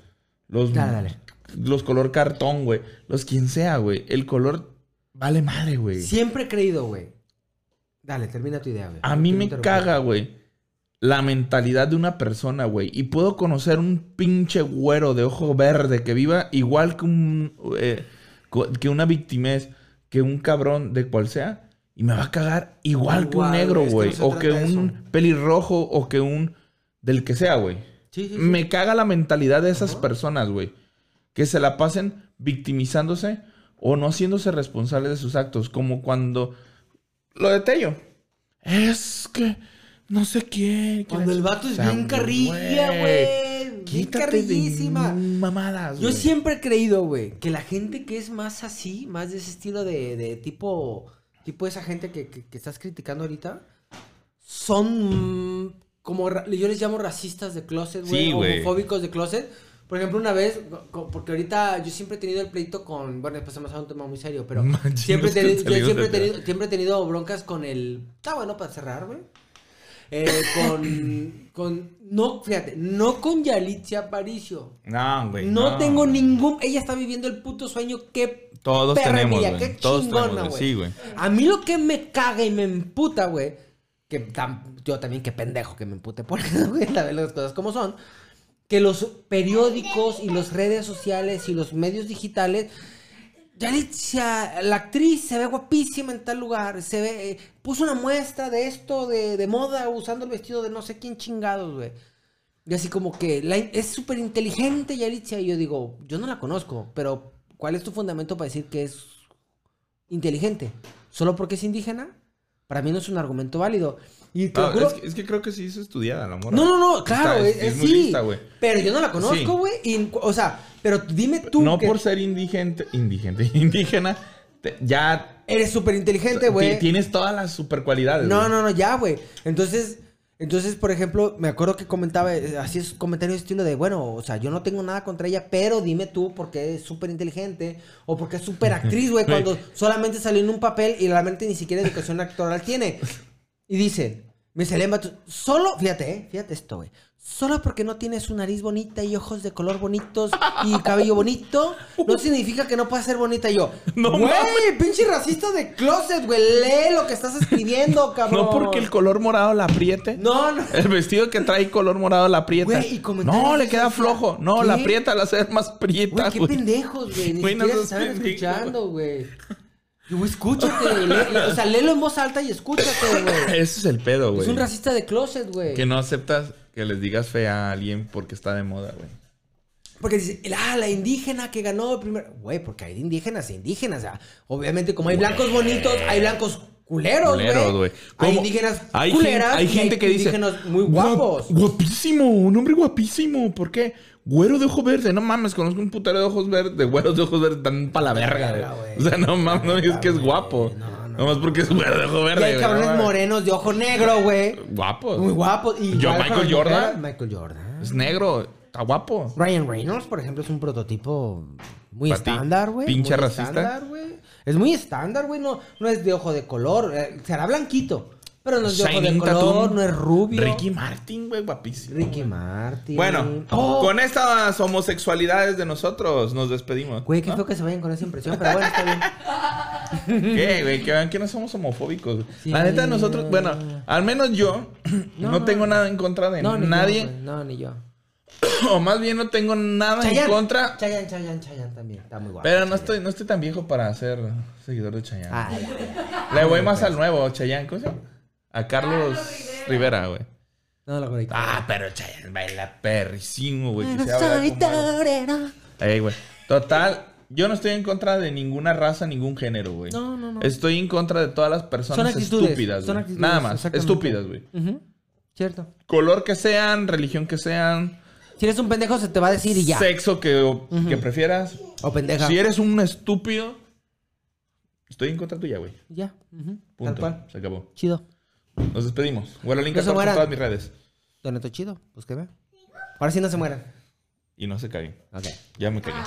Los, Dale, dale. los color cartón, güey. Los quien sea, güey. El color vale madre, güey. Siempre he creído, güey. Dale, termina tu idea, güey. A mí me caga, güey. La mentalidad de una persona, güey. Y puedo conocer un pinche güero de ojo verde que viva igual que un. eh, que una victimez, que un cabrón de cual sea. Y me va a cagar igual, que un negro, güey, es que güey. no se o que un pelirrojo o que un. del que sea, güey. Sí, sí, sí. Me caga la mentalidad de esas personas, güey. Que se la pasen victimizándose o no haciéndose responsables de sus actos. Como cuando. Lo de Tello. Es que. No sé que Cuando el vato es bien carrilla, güey. Bien Quítate de carrillísima. mamadas, Yo siempre he creído, güey, que la gente que es más así, más de ese estilo de, de tipo, tipo esa gente que, que- que estás criticando ahorita, son como, yo les llamo racistas de closet, güey, Sí, homofóbicos de closet. Por ejemplo, una vez, porque ahorita yo siempre he tenido el pleito con, bueno, después pasamos a un tema muy serio, pero <laughs> siempre, he que tenido- yo salimos siempre he de- tenido, siempre he tenido broncas con el, está bueno para cerrar, güey. Eh, con, con, no, fíjate, no con Yalitza Aparicio. No, güey. No, tengo ningún. Ella está viviendo el puto sueño. Qué Todos tenemos, güey. Qué Todos chingona, tenemos, güey. Sí, güey. A mí lo que me caga y me emputa, güey. Que tam- yo también, qué pendejo que me empute por <laughs> eso, güey. La verdad, las cosas como son. Que los periódicos y las redes sociales y los medios digitales. Yalitza, la actriz se ve guapísima en tal lugar. Se ve. eh, puso una muestra de esto de, moda usando el vestido de no sé quién chingados, güey. Y así como que la- es súper inteligente Yalitza. Y yo digo, yo no la conozco, pero ¿cuál es tu fundamento para decir que es inteligente? ¿Solo porque es indígena? Para mí no es un argumento válido. Y te lo juro- es, que, es que creo que sí es estudiada la morra. No, no, no, claro, Está- es, es es muy sí. lista, pero yo no la conozco, güey. O sea, pero dime tú No que por ser indigente, indigente, <laughs> indígena, te- ya eres súper inteligente, güey. tienes todas las super cualidades. No, no, no, ya, güey. Entonces, entonces, por ejemplo, me acuerdo que comentaba, eh, así es comentario de estilo de, bueno, o sea, yo no tengo nada contra ella, pero dime tú porque es súper inteligente o porque es súper actriz, güey, <laughs> cuando solamente salió en un papel y realmente ni siquiera educación actoral tiene. Y dice, me salen vatos, solo, fíjate, eh, fíjate esto, güey. Solo porque no tienes su nariz bonita y ojos de color bonitos y <laughs> cabello bonito, no significa que no pueda ser bonita Y yo. <laughs> No güey, mames. pinche racista de closet, güey. Lee lo que estás escribiendo, <laughs> cabrón. No porque el color morado la apriete. No, no. El vestido que trae color morado la aprieta. Güey, y no, le queda flojo. No, ¿qué? la aprieta, la hace más prieta, Güey, qué güey. pendejos, güey. Ni Güey, no siquiera se seas están pendejo. escuchando, güey. Yo, escúchate. o sea, léelo en voz alta y escúchate, güey. <laughs> Ese es el pedo, güey. Es un racista de closet, güey. Que no aceptas que les digas fea a alguien porque está de moda, güey. Porque dice, ah, la indígena que ganó el primer. Güey, porque hay indígenas e indígenas. O sea, obviamente, como hay blancos bonitos, hay blancos culeros, Culeros, güey. Hay indígenas Hay culeras. hay y gente que dice, indígenas muy "Guap- guapos. guapísimo, un hombre guapísimo. ¿Por qué? Güero de ojos verdes, no mames, conozco un putero de ojos verdes, de güeros de ojos verdes, tan pa' la verga, verga. O sea, no mames, no digas que es guapo. No, no, Nomás porque es güero de ojos Y verdes. hay cabrones morenos de ojo negro, güey. Guapos. Muy guapos. Y Yo, Michael Jordan. Michael Jordan. Es negro, está guapo. Ryan Reynolds, por ejemplo, es un prototipo muy estándar, güey. pinche Muy racista. estándar, güey. Es muy estándar, güey. No, no es de ojo de color. eh, será blanquito. Pero no es de ojo de color, no es rubio. Ricky Martin, güey, guapísimo. Ricky Martin. Bueno, Oh, con estas homosexualidades de nosotros nos despedimos. Güey, qué ¿no? feo que se vayan con esa impresión, pero bueno, está bien. <laughs> ¿Qué, güey? Que vean que no somos homofóbicos. Sí. La neta, nosotros, bueno, al menos yo <clears throat> no, No. tengo nada en contra de No, ni nadie. yo, no, ni yo. <clears throat> o más bien no tengo nada en contra. Chayanne, Chayanne, Chayanne también. Está muy guapo. Pero no Chayanne. estoy, no estoy tan viejo para ser seguidor de Chayanne. Ah. Le voy más al nuevo, Chayanne. ¿Cómo se llama? A Carlos Rivera, güey. No lo conecto. Ah, pero Chayanne baila perrísimo, güey. que Ey, güey. Total, yo no estoy en contra de ninguna raza, ningún género, güey. No, no, no. Estoy en contra de todas las personas Son actitudes, estúpidas, son güey. actitudes, Nada más, estúpidas, güey. Cierto. Color que sean, religión que sean, Si eres un pendejo, se te va a decir y ya. sexo que, que prefieras. O pendeja. Si eres un estúpido, estoy en contra tuya, güey. Ya. Punto. Tal cual. Se acabó. Chido. Nos despedimos. Bueno, link No se en mueran. todas mis redes. Doneto chido. Pues que ve. Ahora sí no se mueran. Y no se caguen. Ok. Ya me cagué.